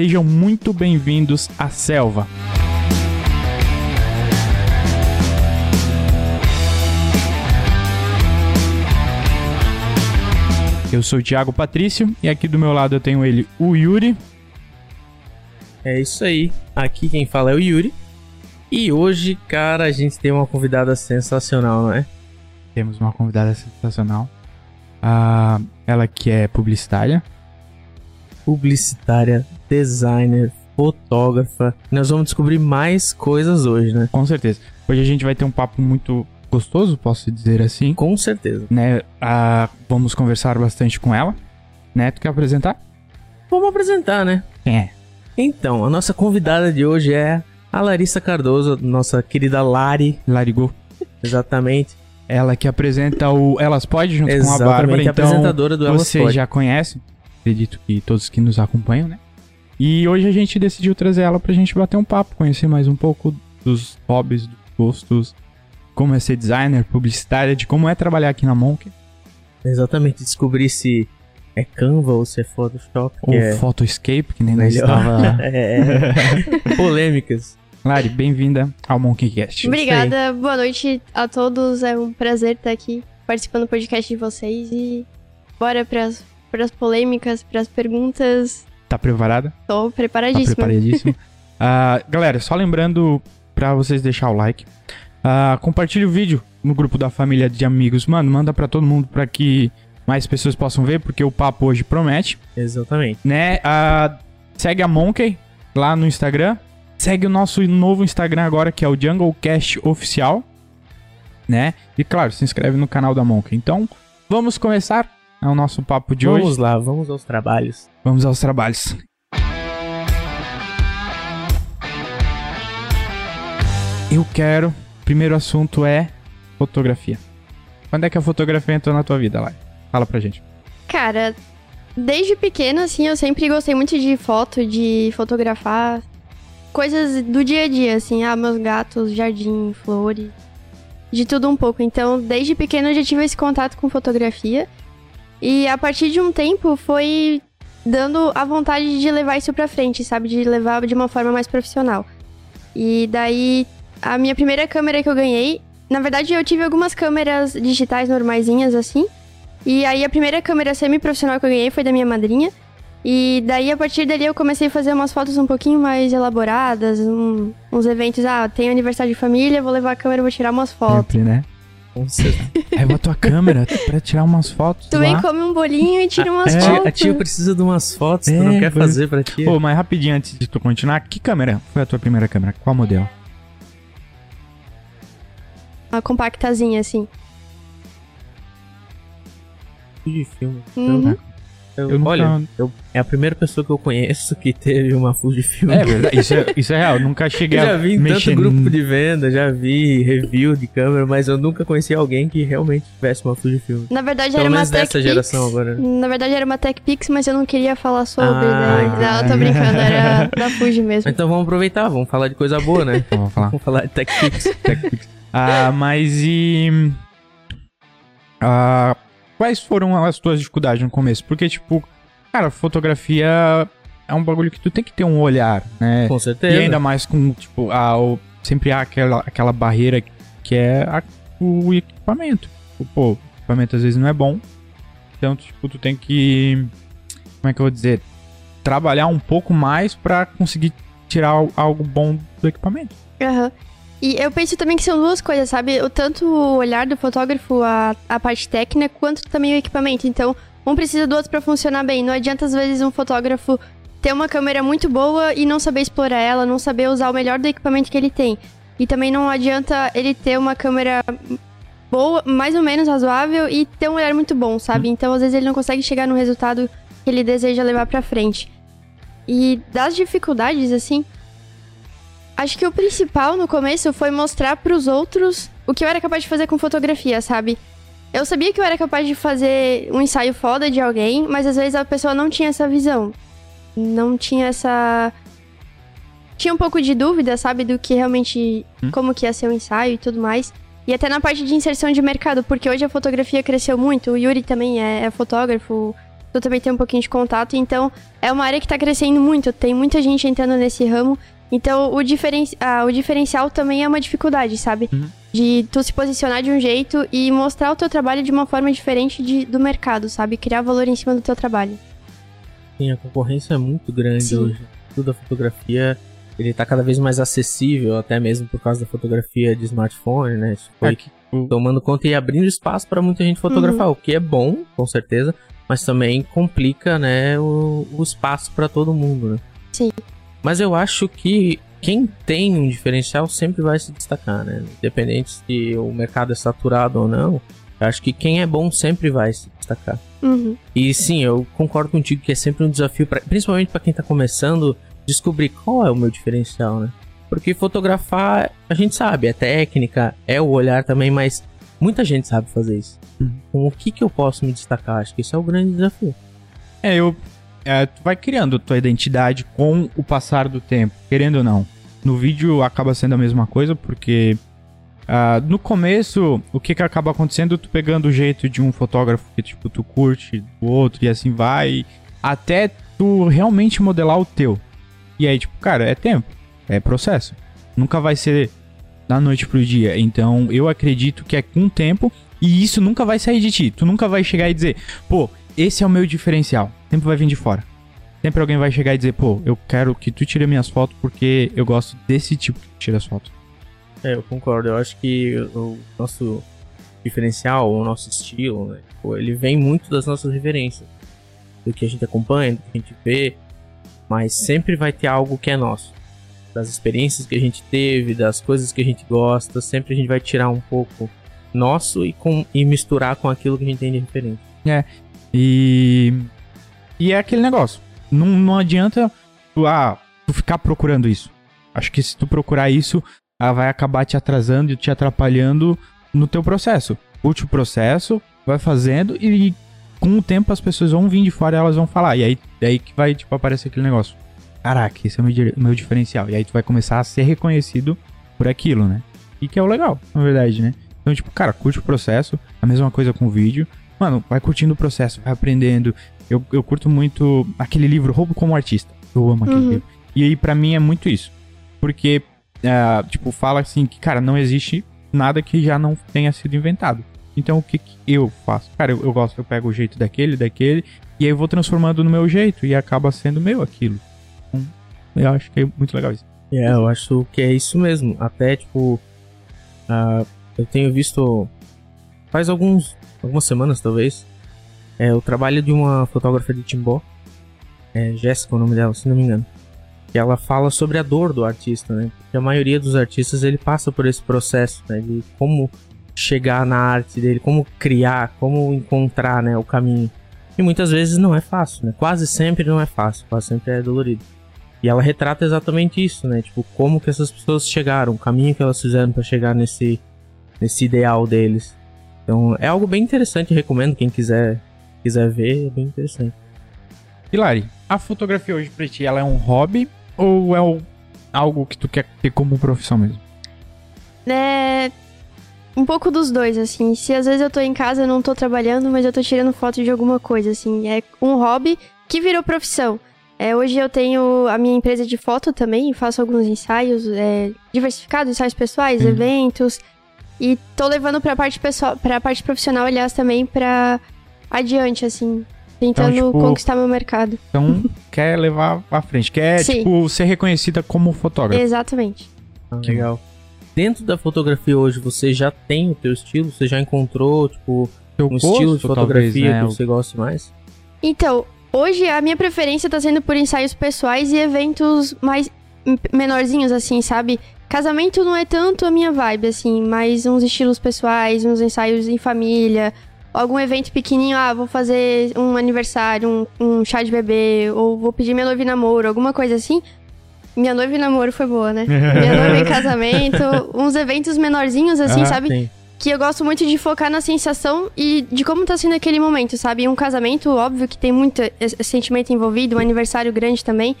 sejam muito bem-vindos à selva. Eu sou o Thiago Patrício e aqui do meu lado eu tenho ele, o Yuri. É isso aí. Aqui quem fala é o Yuri. E hoje, cara, a gente tem uma convidada sensacional, não é? Temos uma convidada sensacional. Ah, ela que é publicitária. Publicitária, designer, fotógrafa. Nós vamos descobrir mais coisas hoje, né? Com certeza. Hoje a gente vai ter um papo muito gostoso, posso dizer assim. Com certeza. Né? Ah, vamos conversar bastante com ela. Né? Tu quer apresentar? Vamos apresentar, né? Quem é? Então, a nossa convidada de hoje é a Larissa Cardoso, nossa querida Lari. Larigou. Exatamente. Ela que apresenta o Elas Pode junto Exatamente, com a Bárbara. Então, apresentadora do Elas você Pode. já conhece. Acredito que todos que nos acompanham, né? E hoje a gente decidiu trazer ela pra gente bater um papo, conhecer mais um pouco dos hobbies, dos gostos, como é ser designer, publicitária, de como é trabalhar aqui na Monk, Exatamente. Descobrir se é Canva ou se é Photoshop. ou é Photoscape, que nem nós estava... é, polêmicas. Lari, bem-vinda ao Monkeycast. Obrigada, boa noite a todos. É um prazer estar aqui participando do podcast de vocês e bora pras, pras polêmicas, pras perguntas. Tá preparada? Tô Tá preparadíssima. preparadíssimo. Ah, galera, só lembrando pra vocês deixar o like. Ah, compartilhe o vídeo no grupo da família de amigos. Mano, manda pra todo mundo pra que mais pessoas possam ver, porque o papo hoje promete, Exatamente. né? Ah, segue a Monkey lá no Instagram. Segue o nosso novo Instagram agora, que é o JungleCast Oficial, né? E claro, se inscreve no canal da Monkey. Então, vamos começar o nosso papo de vamos hoje. lá, vamos aos trabalhos. Vamos aos trabalhos. Eu quero. Primeiro assunto é fotografia. Quando é que a fotografia entrou na tua vida, Lai? Fala pra gente. Cara, desde pequena, assim, eu sempre gostei muito de foto, de fotografar coisas do dia a dia, assim, ah, meus gatos, jardim, flores, de tudo um pouco. Então, desde pequena eu já tive esse contato com fotografia. E a partir de um tempo foi dando a vontade de levar isso pra frente, sabe? De levar de uma forma mais profissional. E daí, a minha primeira câmera que eu ganhei, na verdade eu tive algumas câmeras digitais normaisinhas assim. E aí a primeira câmera semi-profissional que eu ganhei foi da minha madrinha. E daí a partir dali eu comecei a fazer umas fotos um pouquinho mais elaboradas, um- uns eventos, ah, tem aniversário de família, vou levar a câmera, vou tirar umas fotos. Sempre, né? Leva a tua câmera pra tirar umas fotos Tu vem, come um bolinho e tira umas tia, fotos. a tia precisa de umas fotos, tu É, não quer foi- fazer pra tia? Pô, mas rapidinho antes de tu continuar, que câmera foi a tua primeira câmera? Qual modelo? Uma compactazinha, assim. de filme. Uhum. Eu- Eu nunca- Olha, eu- é a primeira pessoa que eu conheço que teve uma Fujifilm. É verdade, isso é, isso é real. Eu nunca cheguei Eu já a vi mexer tanto grupo de venda, já vi review de câmera, mas eu nunca conheci alguém que realmente tivesse uma Fujifilm. Na verdade Pelo era uma Tech dessa Pix. geração agora. né? Na verdade era uma Tech Pix, mas eu não queria falar sobre. Ah, entendi. Não, eu tô brincando, era da Fuji mesmo. Então vamos aproveitar, vamos falar de coisa boa, né? Então, vou falar. vamos falar de TechPix. Ah, mas e. Ah, quais foram as tuas dificuldades no começo? Porque, tipo, cara, fotografia é um bagulho que tu tem que ter um olhar, né? Com certeza. E ainda mais com, tipo, a, o- sempre há aquela, aquela barreira que é a- o equipamento. Tipo, Pô, o equipamento às vezes não é bom. Então, tipo, tu tem que. Como é que eu vou dizer? Trabalhar um pouco mais pra conseguir tirar al- algo bom do equipamento. Aham. E eu penso também que são duas coisas, sabe? O tanto o olhar do fotógrafo, a, a parte técnica, quanto também o equipamento. Então, um precisa do outro pra funcionar bem. Não adianta, às vezes, um fotógrafo ter uma câmera muito boa e não saber explorar ela, não saber usar o melhor do equipamento que ele tem. E também não adianta ele ter uma câmera boa, mais ou menos razoável, e ter um olhar muito bom, sabe? Então, às vezes, ele não consegue chegar no resultado que ele deseja levar pra frente. E das dificuldades, assim, Acho que o principal no começo foi mostrar pros outros o que eu era capaz de fazer com fotografia, sabe? Eu sabia que eu era capaz de fazer um ensaio foda de alguém, mas às vezes a pessoa não tinha essa visão. Não tinha essa. Tinha um pouco de dúvida, sabe, do que realmente. como que ia ser o ensaio e tudo mais. E até na parte de inserção de mercado, porque hoje a fotografia cresceu muito. O Yuri também é, é fotógrafo. tu também tem um pouquinho de contato. Então, é uma área que tá crescendo muito, tem muita gente entrando nesse ramo. Então, o, diferen... Ah, o diferencial também é uma dificuldade, sabe? Uhum. De tu se posicionar de um jeito e mostrar o teu trabalho de uma forma diferente de... do mercado, sabe? Criar valor em cima do teu trabalho. Sim, a concorrência é muito grande Sim. hoje. Tudo a fotografia, ele tá cada vez mais acessível, até mesmo por causa da fotografia de smartphone, né? Isso foi É que tomando conta e abrindo espaço para muita gente fotografar, Uhum. o que é bom, com certeza, mas também complica, né, o, o espaço para todo mundo, né? Sim. Mas eu acho que quem tem um diferencial sempre vai se destacar, né? Independente se o mercado é saturado ou não, eu acho que quem é bom sempre vai se destacar. Uhum. E sim, eu concordo contigo que é sempre um desafio, pra, principalmente para quem tá começando, descobrir qual é o meu diferencial, né? Porque fotografar, a gente sabe, é técnica, é o olhar também, mas muita gente sabe fazer isso. Uhum. Com o que que eu posso me destacar? Acho que esse é o grande desafio. É, eu. É, tu vai criando tua identidade com o passar do tempo, querendo ou não. No vídeo acaba sendo a mesma coisa, porque ah, no começo, o que que acaba acontecendo? Tu pegando o jeito de um fotógrafo que, tipo, tu curte, do outro, e assim vai, até tu realmente modelar o teu. E aí, tipo, cara, é tempo, é processo. Nunca vai ser da noite pro dia. Então, eu acredito que é com o tempo, e isso nunca vai sair de ti. Tu nunca vai chegar e dizer, pô, esse é o meu diferencial. Sempre vai vir de fora. Sempre alguém vai chegar e dizer, pô, eu quero que tu tire minhas fotos porque eu gosto desse tipo que tira as fotos. É, eu concordo. Eu acho que o nosso diferencial, o nosso estilo, né? pô, ele vem muito das nossas referências. Do que a gente acompanha, do que a gente vê. Mas sempre vai ter algo que é nosso. Das experiências que a gente teve, das coisas que a gente gosta. Sempre a gente vai tirar um pouco nosso e, com, e misturar com aquilo que a gente tem de referência. E. E é aquele negócio. Não, não adianta tu, ah, tu ficar procurando isso. Acho que se tu procurar isso, ah, vai acabar te atrasando e te atrapalhando no teu processo. Curte o processo, vai fazendo e com o tempo as pessoas vão vir de fora e elas vão falar. E aí, daí que vai, tipo, aparecer aquele negócio. Caraca, esse é o meu, meu diferencial. E aí tu vai começar a ser reconhecido por aquilo, né? E que é o legal, na verdade, né? Então, tipo, cara, curte o processo. A mesma coisa com o vídeo. Mano, vai curtindo o processo, vai aprendendo. Eu, eu curto muito aquele livro Roubo como Artista. Eu amo aquele Uhum. livro. E aí, pra mim, é muito isso. Porque, ah, tipo, fala assim que, cara, não existe nada que já não tenha sido inventado. Então, o que, que eu faço? Cara, eu, eu gosto, eu pego o jeito daquele, daquele, e aí eu vou transformando no meu jeito, e acaba sendo meu aquilo. Então, eu acho que é muito legal isso. É, eu acho que é isso mesmo. Até, tipo, ah, eu tenho visto faz alguns, algumas semanas, talvez, é, o trabalho de uma fotógrafa de Timbó, é Jéssica o nome dela, se não me engano. Que ela fala sobre a dor do artista, né? Porque a maioria dos artistas, ele passa por esse processo, né? De como chegar na arte dele, como criar, como encontrar, né, o caminho. E muitas vezes não é fácil, né? Quase sempre não é fácil, quase sempre é dolorido. E ela retrata exatamente isso, né? Tipo, como que essas pessoas chegaram, o caminho que elas fizeram para chegar nesse, nesse ideal deles. Então, é algo bem interessante, recomendo quem quiser quiser ver, é bem interessante. Hilari, a fotografia hoje pra ti, ela é um hobby ou é o- algo que tu quer ter como profissão mesmo? É. Um pouco dos dois, assim. Se às vezes eu tô em casa, eu não tô trabalhando, mas eu tô tirando foto de alguma coisa, assim. É um hobby que virou profissão. É, hoje eu tenho a minha empresa de foto também, faço alguns ensaios é, diversificados, ensaios pessoais, Uhum. eventos. E tô levando pra parte pessoal, pra parte profissional, aliás, também pra adiante, assim. Tentando Então, tipo, conquistar meu mercado. Então, quer levar à frente, quer, Sim. tipo, ser reconhecida como fotógrafa. Exatamente. Ah, legal. Dentro da fotografia hoje, você já tem o teu estilo? Você já encontrou, tipo, Teu um estilo de gosto, talvez, fotografia né? que você gosta mais? Então, hoje a minha preferência tá sendo por ensaios pessoais e eventos mais menorzinhos, assim, sabe? Casamento não é tanto a minha vibe, assim, mas uns estilos pessoais, uns ensaios em família, algum evento pequenininho, ah, vou fazer um aniversário, um, um chá de bebê, ou vou pedir minha noiva em namoro, alguma coisa assim. Minha noiva em namoro foi boa, né? Minha noiva em casamento, uns eventos menorzinhos, assim, Ah, sabe? Tem. que eu gosto muito de focar na sensação e de como tá sendo aquele momento, sabe? Um casamento, óbvio que tem muito sentimento envolvido, um aniversário grande também.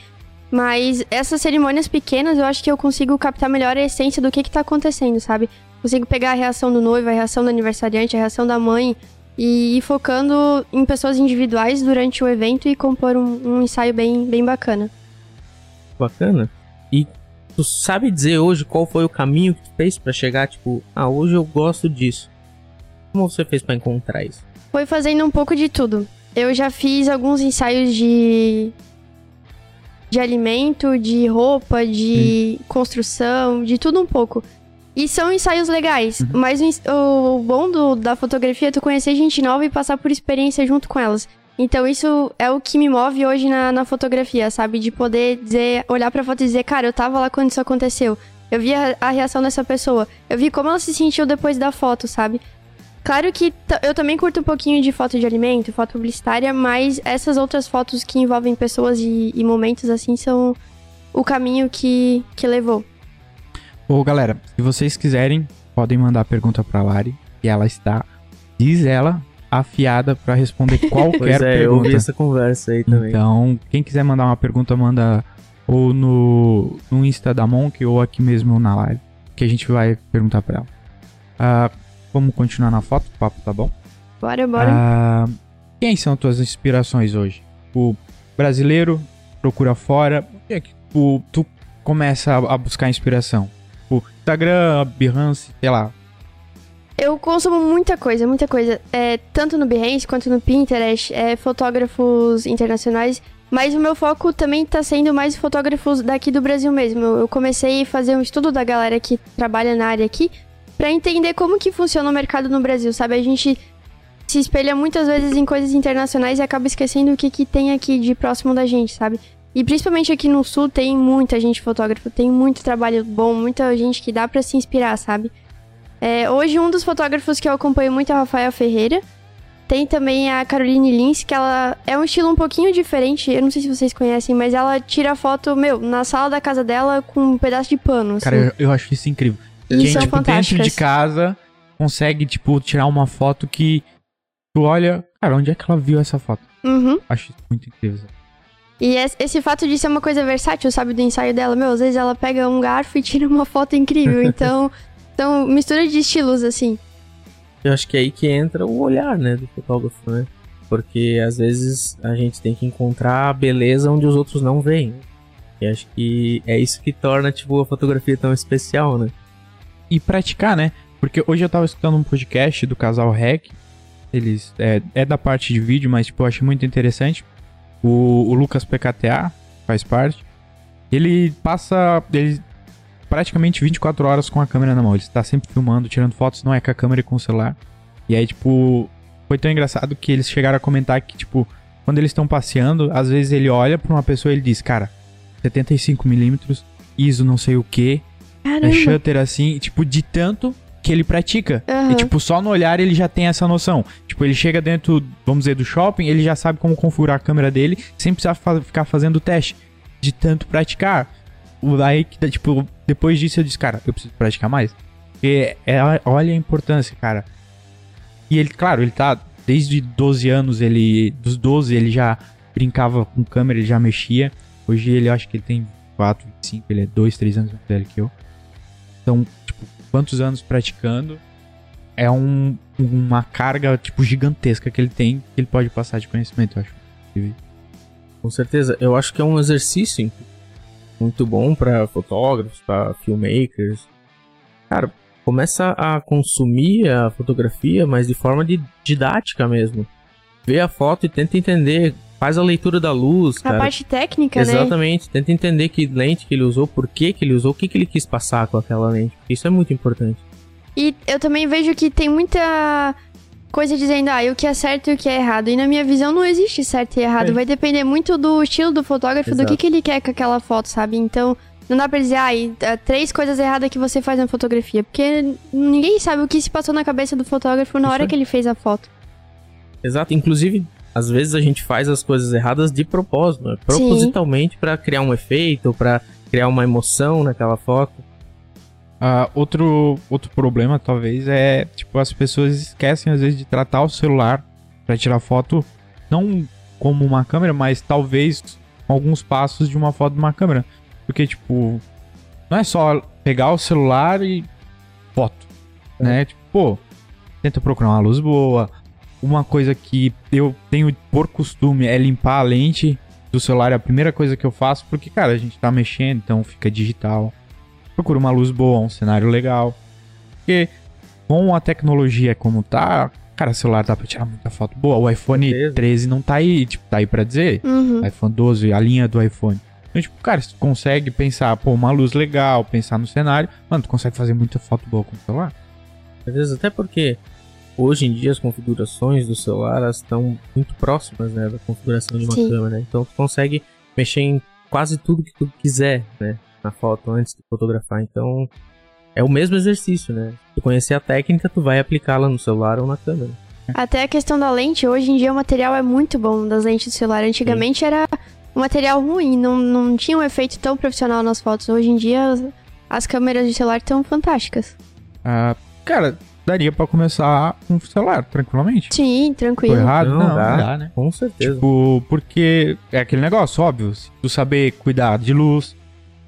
Mas essas cerimônias pequenas, eu acho que eu consigo captar melhor a essência do que que tá acontecendo, sabe? Consigo pegar a reação do noivo, a reação do aniversariante, a reação da mãe, e ir focando em pessoas individuais durante o evento e compor um, um ensaio bem, bem bacana. Bacana. E tu sabe dizer hoje qual foi o caminho que tu fez para chegar, tipo, ah, hoje eu gosto disso. Como você fez para encontrar isso? Foi fazendo um pouco de tudo. Eu já fiz alguns ensaios de de alimento, de roupa, de hum. construção, de tudo um pouco. E são ensaios legais, uhum. mas o, o bom do, da fotografia é tu conhecer gente nova e passar por experiência junto com elas. Então isso é o que me move hoje na, na fotografia, sabe? De poder dizer, olhar pra foto e dizer, cara, eu tava lá quando isso aconteceu. Eu vi a, a reação dessa pessoa. Eu vi como ela se sentiu depois da foto, sabe? Claro que eu também curto um pouquinho de foto de alimento, foto publicitária, mas essas outras fotos que envolvem pessoas e, e momentos assim são o caminho que, que levou. Ô, galera, se vocês quiserem, podem mandar pergunta pra Lari, e ela está, diz ela, afiada para responder qualquer pois é, pergunta. Eu ouvi essa conversa aí também. Então, quem quiser mandar uma pergunta, manda ou no, no Insta da Monk ou aqui mesmo na live, que a gente vai perguntar pra ela. Uh, Vamos continuar na foto, o papo tá bom? Bora, bora. Ah, quem são tuas inspirações hoje? O brasileiro procura fora. Onde é que tu, tu começa a, a buscar inspiração? O Instagram, Behance, sei lá. Eu consumo muita coisa, muita coisa. É, tanto no Behance quanto no Pinterest, é, fotógrafos internacionais. Mas o meu foco também tá sendo mais fotógrafos daqui do Brasil mesmo. Eu comecei a fazer um estudo da galera que trabalha na área aqui para entender como que funciona o mercado no Brasil, sabe? A gente se espelha muitas vezes em coisas internacionais e acaba esquecendo o que, que tem aqui de próximo da gente, sabe? E principalmente aqui no sul tem muita gente fotógrafa, tem muito trabalho bom, muita gente que dá para se inspirar, sabe? É, hoje um dos fotógrafos que eu acompanho muito é a Rafael Ferreira. Tem também a Caroline Lins, que ela é um estilo um pouquinho diferente, eu não sei se vocês conhecem, mas ela tira foto, meu, na sala da casa dela com um pedaço de pano. Assim. Cara, eu, eu acho isso incrível. E Quem, são tipo, fantásticas. dentro de casa consegue, tipo, tirar uma foto que tu olha, cara, onde é que ela viu essa foto? Uhum. Acho isso muito incrível. E esse fato de ser uma coisa versátil, sabe, do ensaio dela, meu, às vezes ela pega um garfo e tira uma foto incrível. Então, então mistura de estilos, assim. Eu acho que é aí que entra o olhar, né, do fotógrafo, né? Porque às vezes a gente tem que encontrar a beleza onde os outros não veem. E acho que é isso que torna, tipo, a fotografia tão especial, né? e praticar, né? Porque hoje eu tava escutando um podcast do casal Rec. Eles. É, é da parte de vídeo, mas tipo, eu achei muito interessante. O, o Lucas PKTA faz parte. Ele passa. Ele praticamente 24 horas com a câmera na mão. Ele está sempre filmando, tirando fotos, não é com a câmera e com o celular. E aí, tipo, foi tão engraçado que eles chegaram a comentar que, tipo, quando eles estão passeando, às vezes ele olha pra uma pessoa e ele diz, cara, 75mm, ISO não sei o que. É shutter assim, tipo, de tanto que ele pratica. Uhum. E, tipo, só no olhar ele já tem essa noção. Tipo, ele chega dentro, vamos dizer, do shopping, ele já sabe como configurar a câmera dele sem precisar fa ficar fazendo teste. De tanto praticar. Aí, tipo, depois disso eu disse, cara, eu preciso praticar mais. Porque é, olha a importância, cara. E ele, claro, ele tá desde 12 anos, ele. Dos 12 ele já brincava com câmera, ele já mexia. Hoje ele acho que ele tem 4, 5, ele é 2, 3 anos mais velho que eu. Então, quantos anos praticando, é um, uma carga, tipo, gigantesca que ele tem, que ele pode passar de conhecimento, eu acho. Com certeza. Eu acho que é um exercício muito bom para fotógrafos, para filmmakers. Cara, começa a consumir a fotografia, mas de forma de didática mesmo. Vê a foto e tenta entender faz a leitura da luz, a cara. Parte técnica, Exatamente. né? Exatamente. Tenta entender que lente que ele usou, por que que ele usou, o que que ele quis passar com aquela lente. Isso é muito importante. E eu também vejo que tem muita coisa dizendo, ah, o que é certo e o que é errado. E na minha visão não existe certo e errado. É. Vai depender muito do estilo do fotógrafo, Exato. do que, que ele quer com aquela foto, sabe? Então, não dá pra dizer, ah, é três coisas erradas que você faz na fotografia. Porque ninguém sabe o que se passou na cabeça do fotógrafo na Isso hora é. que ele fez a foto. Exato. Inclusive, às vezes a gente faz as coisas erradas de propósito, né? propositalmente para criar um efeito, para criar uma emoção naquela foto. Uh, outro, outro problema, talvez, é tipo as pessoas esquecem às vezes de tratar o celular para tirar foto, não como uma câmera, mas talvez alguns passos de uma foto de uma câmera. Porque, tipo, não é só pegar o celular e foto, é. né? Tipo, pô, tenta procurar uma luz boa, uma coisa que eu tenho por costume é limpar a lente do celular, é a primeira coisa que eu faço, porque, cara, a gente tá mexendo, então fica digital. Procura uma luz boa, um cenário legal. Porque com a tecnologia como tá, cara, celular dá pra tirar muita foto boa. O iPhone Certeza. 13 não tá aí, tipo, tá aí pra dizer. Uhum. iPhone 12, a linha do iPhone. Então, tipo, cara, se tu consegue pensar, pô, uma luz legal, pensar no cenário, mano, tu consegue fazer muita foto boa com o celular. Às vezes até porque hoje em dia as configurações do celular elas estão muito próximas, né, da configuração de uma Sim. câmera. Então tu consegue mexer em quase tudo que tu quiser, né, na foto antes de fotografar. Então é o mesmo exercício, né? Se tu conhecer a técnica, tu vai aplicá-la no celular ou na câmera. Até a questão da lente, hoje em dia o material é muito bom das lentes do celular. Antigamente era um material ruim, não, não tinha um efeito tão profissional nas fotos. Hoje em dia as, as câmeras de celular estão fantásticas. Ah, cara, daria pra começar com o celular, tranquilamente. Sim, Tô tranquilo. errado? Não, Não, dá. não dá, né? Com certeza. Tipo, porque é aquele negócio, óbvio. Se tu saber cuidar de luz,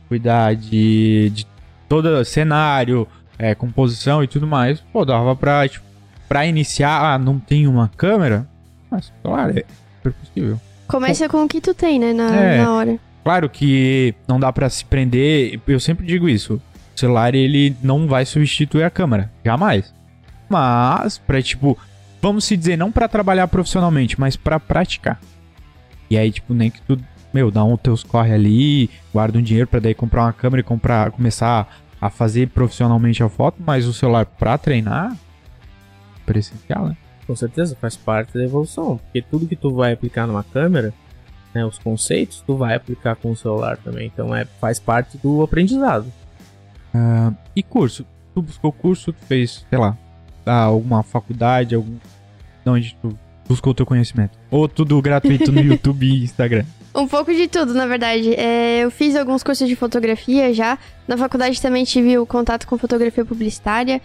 cuidar de, de todo cenário, é, composição e tudo mais, pô, dava pra, tipo, pra iniciar, ah, não tem uma câmera, mas, claro, é super possível. Começa com o que tu tem, né, na, É. na hora. Claro que não dá pra se prender, eu sempre digo isso, o celular, ele não vai substituir a câmera, jamais. Mas, pra, tipo, vamos se dizer, não pra trabalhar profissionalmente, mas pra praticar. E aí, tipo, nem que tu, meu, dá um teus corre ali, guarda um dinheiro pra daí comprar uma câmera e comprar, começar a fazer profissionalmente a foto, mas o celular pra treinar, super essencial, né? Com certeza faz parte da evolução, porque tudo que tu vai aplicar numa câmera, né, os conceitos, tu vai aplicar com o celular também. Então é faz parte do aprendizado. E curso? Tu buscou curso, tu fez, sei lá, ah, alguma faculdade, algum. De onde tu buscou o teu conhecimento? Ou tudo gratuito no YouTube e Instagram? Um pouco de tudo, na verdade. É, eu fiz alguns cursos de fotografia já. Na faculdade também tive o contato com fotografia publicitária.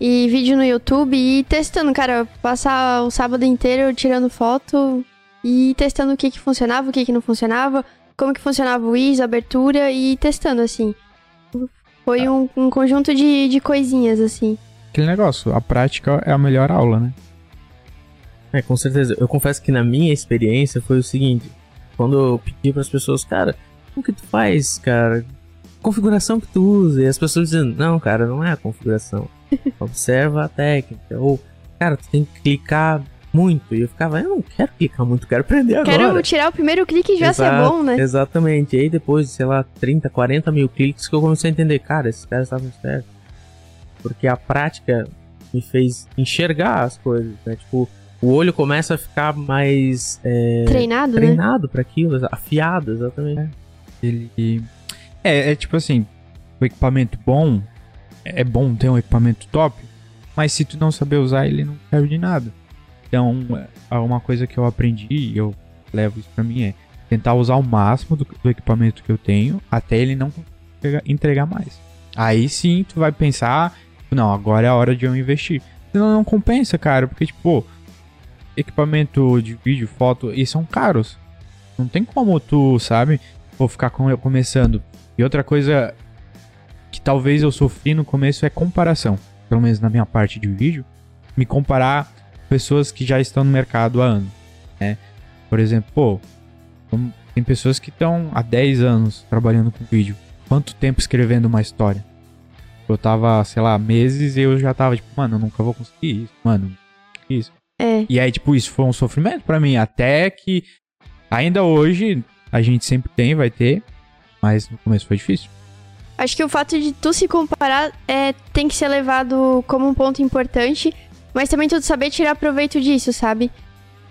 E vídeo no YouTube e testando, cara. Passar o sábado inteiro tirando foto e testando o que que funcionava, o que que não funcionava. Como que funcionava o ISO, a abertura e testando, assim. Foi um, um conjunto de, de coisinhas, assim. Aquele negócio, a prática é a melhor aula, né? É, com certeza. Eu confesso que na minha experiência foi o seguinte: quando eu pedi para as pessoas, cara, como que tu faz, cara? Configuração que tu usa. E as pessoas dizendo, não, cara, não é a configuração. Observa a técnica. Ou, cara, tu tem que clicar muito. E eu ficava, eu não quero clicar muito, quero aprender agora. Quero tirar o primeiro clique e já ser Exato, bom, né? Exatamente. E aí depois de, sei lá, 30, 40 mil cliques que eu comecei a entender, cara, esses caras estavam certos. Porque a prática me fez enxergar as coisas, né? Tipo, o olho começa a ficar mais é, Treinado, né? treinado para aquilo, afiado, exatamente. Ele. É, é tipo assim, o equipamento bom, é bom ter um equipamento top, mas se tu não saber usar, ele não serve de nada. Então, é uma coisa que eu aprendi e eu levo isso pra mim é tentar usar o máximo do, do equipamento que eu tenho até ele não entregar mais. Aí sim tu vai pensar, não, agora é a hora de eu investir. Senão não compensa, cara, porque tipo, equipamento de vídeo, foto, e são caros. Não tem como tu, sabe, vou ficar com- começando. E outra coisa que talvez eu sofri no começo é comparação. Pelo menos na minha parte de vídeo. Me comparar com pessoas que já estão no mercado há anos. Né? Por exemplo, pô, tem pessoas que estão há 10 anos trabalhando com vídeo. Quanto tempo escrevendo uma história? Eu tava, sei lá, meses e eu já tava tipo, mano, eu nunca vou conseguir isso, mano. Isso. É. E aí, tipo, isso foi um sofrimento pra mim. Até que ainda hoje a gente sempre tem, vai ter. Mas no começo foi difícil. Acho que o fato de tu se comparar é, tem que ser levado como um ponto importante, mas também tu saber tirar proveito disso, sabe?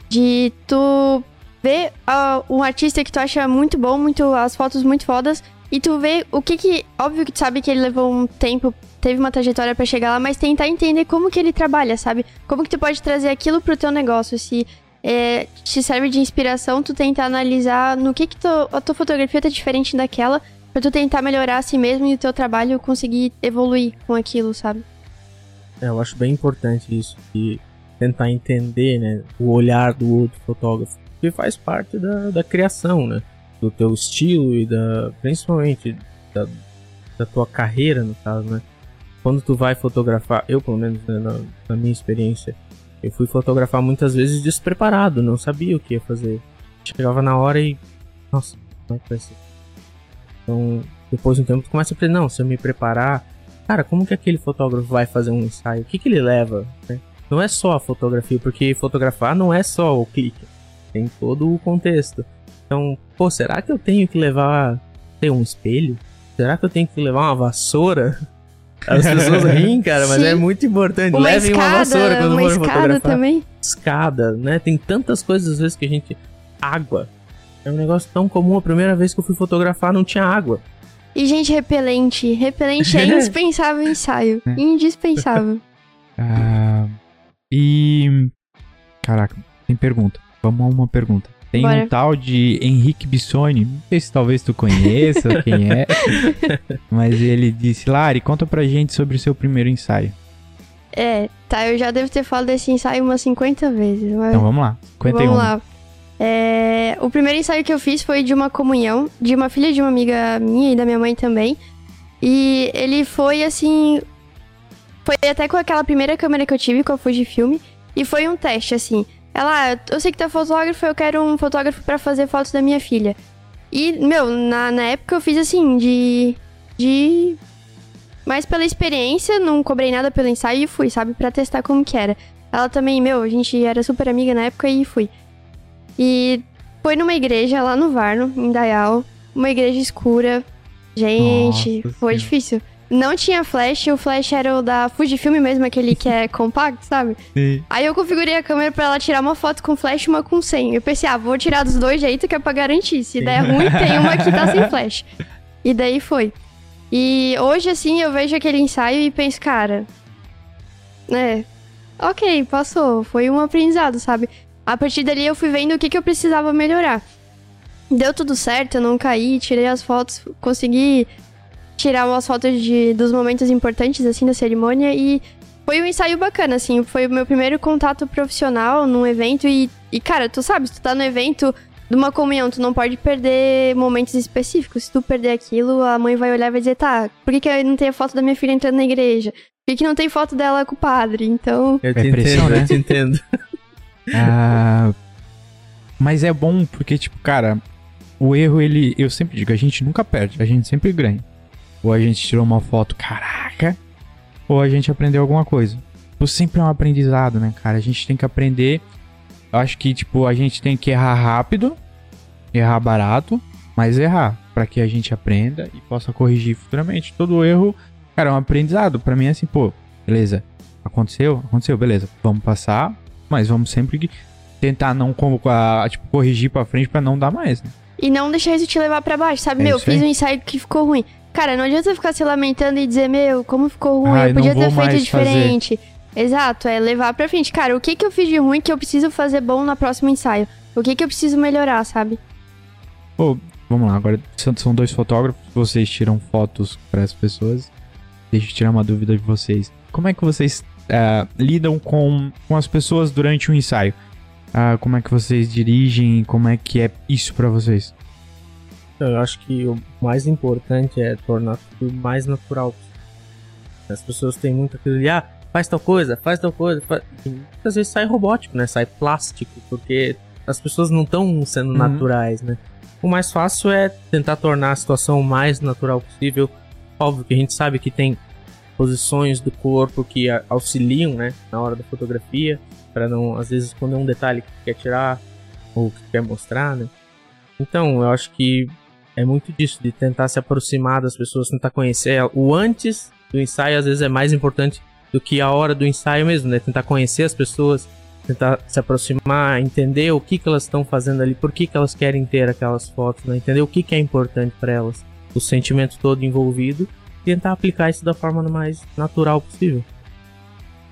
De tu ver ah, um artista que tu acha muito bom, muito as fotos muito fodas, e tu ver o que que. Óbvio que tu sabe que ele levou um tempo, teve uma trajetória pra chegar lá, mas tentar entender como que ele trabalha, sabe? Como que tu pode trazer aquilo pro teu negócio. Se é, te serve de inspiração, tu tentar analisar no que que tu, a tua fotografia tá diferente daquela Pra tu tentar melhorar a si mesmo e o teu trabalho conseguir evoluir com aquilo, sabe? É, eu acho bem importante isso, de tentar entender, né, o olhar do outro fotógrafo, que faz parte da, da criação, né, do teu estilo e da, principalmente da, da tua carreira, no caso, né. Quando tu vai fotografar, eu pelo menos, né, na, na minha experiência, Eu fui fotografar muitas vezes despreparado, não sabia o que ia fazer. Chegava na hora e. Nossa, como é que vai ser? Então, depois de um tempo, tu começa a aprender, não, se eu me preparar. Cara, como que aquele fotógrafo vai fazer um ensaio? O que, que ele leva? né? Não é só a fotografia, porque fotografar não é só o clique. Tem todo o contexto. Então, pô, será que eu tenho que levar. Tem um espelho? Será que eu tenho que levar uma vassoura? As pessoas riem, cara, mas Sim. é muito importante. Uma Levem escada, uma vassoura quando uma for escada fotografar. também. Escada, né? Tem tantas coisas às vezes que a gente. Água. É um negócio tão comum. A primeira vez que eu fui fotografar não tinha água. E, gente, repelente. Repelente é indispensável ensaio. É. Indispensável. Ah, e. Caraca, tem pergunta. Vamos a uma pergunta. Tem Bora. um tal de Henrique Bissoni, não sei se talvez tu conheça quem é, mas ele disse: Lari, conta pra gente sobre o seu primeiro ensaio. É, tá, eu já devo ter falado desse ensaio umas 50 vezes. Mas... Então vamos lá, 51. Vamos lá. É, o primeiro ensaio que eu fiz foi de uma comunhão de uma filha de uma amiga minha e da minha mãe também. E ele foi assim. Foi até com aquela primeira câmera que eu tive, com a Fujifilm. E foi um teste, assim. Ela, ah, eu sei que tu é fotógrafo, eu quero um fotógrafo pra fazer fotos da minha filha. E, meu, na, na época eu fiz assim, de. De. Mais pela experiência, não cobrei nada pelo ensaio e fui, sabe? Pra testar como que era. Ela também, meu, a gente era super amiga na época e fui. E foi numa igreja lá no Varno, em Dayal. Uma igreja escura. Gente, Nossa foi Senhora. difícil. Não tinha flash, o flash era o da Fujifilm mesmo, aquele que é compacto, sabe? Sim. Aí eu configurei a câmera pra ela tirar uma foto com flash e uma com sem. Eu pensei, ah, vou tirar dos dois jeitos que é pra garantir. Se der ruim, tem uma que tá sem flash. E daí foi. E hoje, assim, eu vejo aquele ensaio e penso, cara. É. Ok, passou. Foi um aprendizado, sabe? A partir dali eu fui vendo o que, que eu precisava melhorar. Deu tudo certo, eu não caí, tirei as fotos, consegui tirar umas fotos de, dos momentos importantes, assim, da cerimônia e foi um ensaio bacana, assim. Foi o meu primeiro contato profissional num evento e, e cara, tu sabe, se tu tá no evento de uma comunhão, tu não pode perder momentos específicos. Se tu perder aquilo, a mãe vai olhar e vai dizer, tá, por que, que não tem a foto da minha filha entrando na igreja? Por que, que não tem foto dela com o padre? Então, Eu É pressão, entendo, né? eu te entendo. Ah, mas é bom porque, tipo, cara, o erro, ele. Eu sempre digo, a gente nunca perde, a gente sempre ganha. Ou a gente tirou uma foto, caraca, ou a gente aprendeu alguma coisa. Tipo, sempre é um aprendizado, né, cara? A gente tem que aprender. Eu acho que, tipo, a gente tem que errar rápido, errar barato, mas errar. Pra que a gente aprenda e possa corrigir futuramente. Todo erro, cara, é um aprendizado. Pra mim é assim, pô, beleza. Aconteceu? Aconteceu, beleza. Vamos passar, mas vamos sempre tentar não tipo, corrigir pra frente pra não dar mais, né? E não deixar isso te levar pra baixo, sabe? É meu, fiz um ensaio que ficou ruim. Cara, não adianta ficar se lamentando e dizer, meu, como ficou ruim, Ai, eu podia ter feito diferente. Exato, é levar pra frente. Cara, o que que eu fiz de ruim que eu preciso fazer bom na próximo ensaio? O que que eu preciso melhorar, sabe? Pô, vamos lá, agora são, dois fotógrafos, vocês tiram fotos para as pessoas. Deixa eu tirar uma dúvida de vocês. Como é que vocês ah, lidam com, com as pessoas durante o ensaio? Ah, como é que vocês dirigem? Como é que é isso pra vocês? Então, eu acho que o mais importante é tornar tudo mais natural. As pessoas têm muito aquilo de, ah, faz tal coisa, faz tal coisa. Faz... E muitas vezes sai robótico, né? Sai plástico, porque as pessoas não estão sendo Uhum. naturais, né? O mais fácil é tentar tornar a situação o mais natural possível. Óbvio que a gente sabe que tem posições do corpo que auxiliam, né, na hora da fotografia, para não, às vezes, esconder um detalhe que quer tirar ou que quer mostrar, né? Então, eu acho que é muito disso, de tentar se aproximar das pessoas, tentar conhecer. O antes do ensaio, às vezes, é mais importante do que a hora do ensaio mesmo, né? Tentar conhecer as pessoas, tentar se aproximar, entender o que, que elas estão fazendo ali, por que, que elas querem ter aquelas fotos, né? Entender o que, que é importante para elas, o sentimento todo envolvido, e tentar aplicar isso da forma mais natural possível.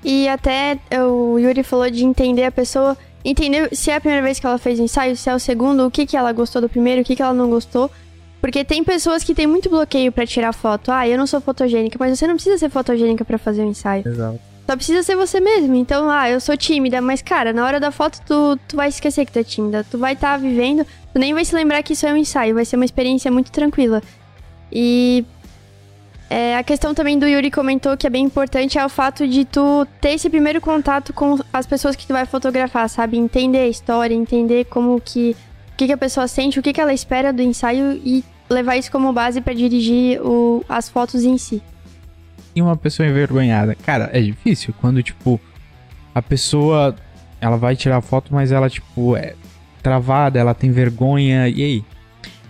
E até o Yuri falou de entender a pessoa, entender se é a primeira vez que ela fez ensaio, se é o segundo, o que, que ela gostou do primeiro, o que, que ela não gostou. Porque tem pessoas que têm muito bloqueio pra tirar foto. Ah, eu não sou fotogênica, mas você não precisa ser fotogênica pra fazer o ensaio. Exato. Só precisa ser você mesmo. Então, ah, eu sou tímida, mas cara, na hora da foto tu, tu vai esquecer que tu é tímida. Tu vai estar vivendo, tu nem vai se lembrar que isso é um ensaio, vai ser uma experiência muito tranquila. E É, a questão também do Yuri comentou que é bem importante é o fato de tu ter esse primeiro contato com as pessoas que tu vai fotografar, sabe? Entender a história, entender como que que, que a pessoa sente, o que, que ela espera do ensaio e levar isso como base para dirigir o, as fotos em si. E uma pessoa envergonhada. Cara, é difícil quando, tipo, a pessoa ela vai tirar foto, mas ela, tipo, é travada, ela tem vergonha. E aí?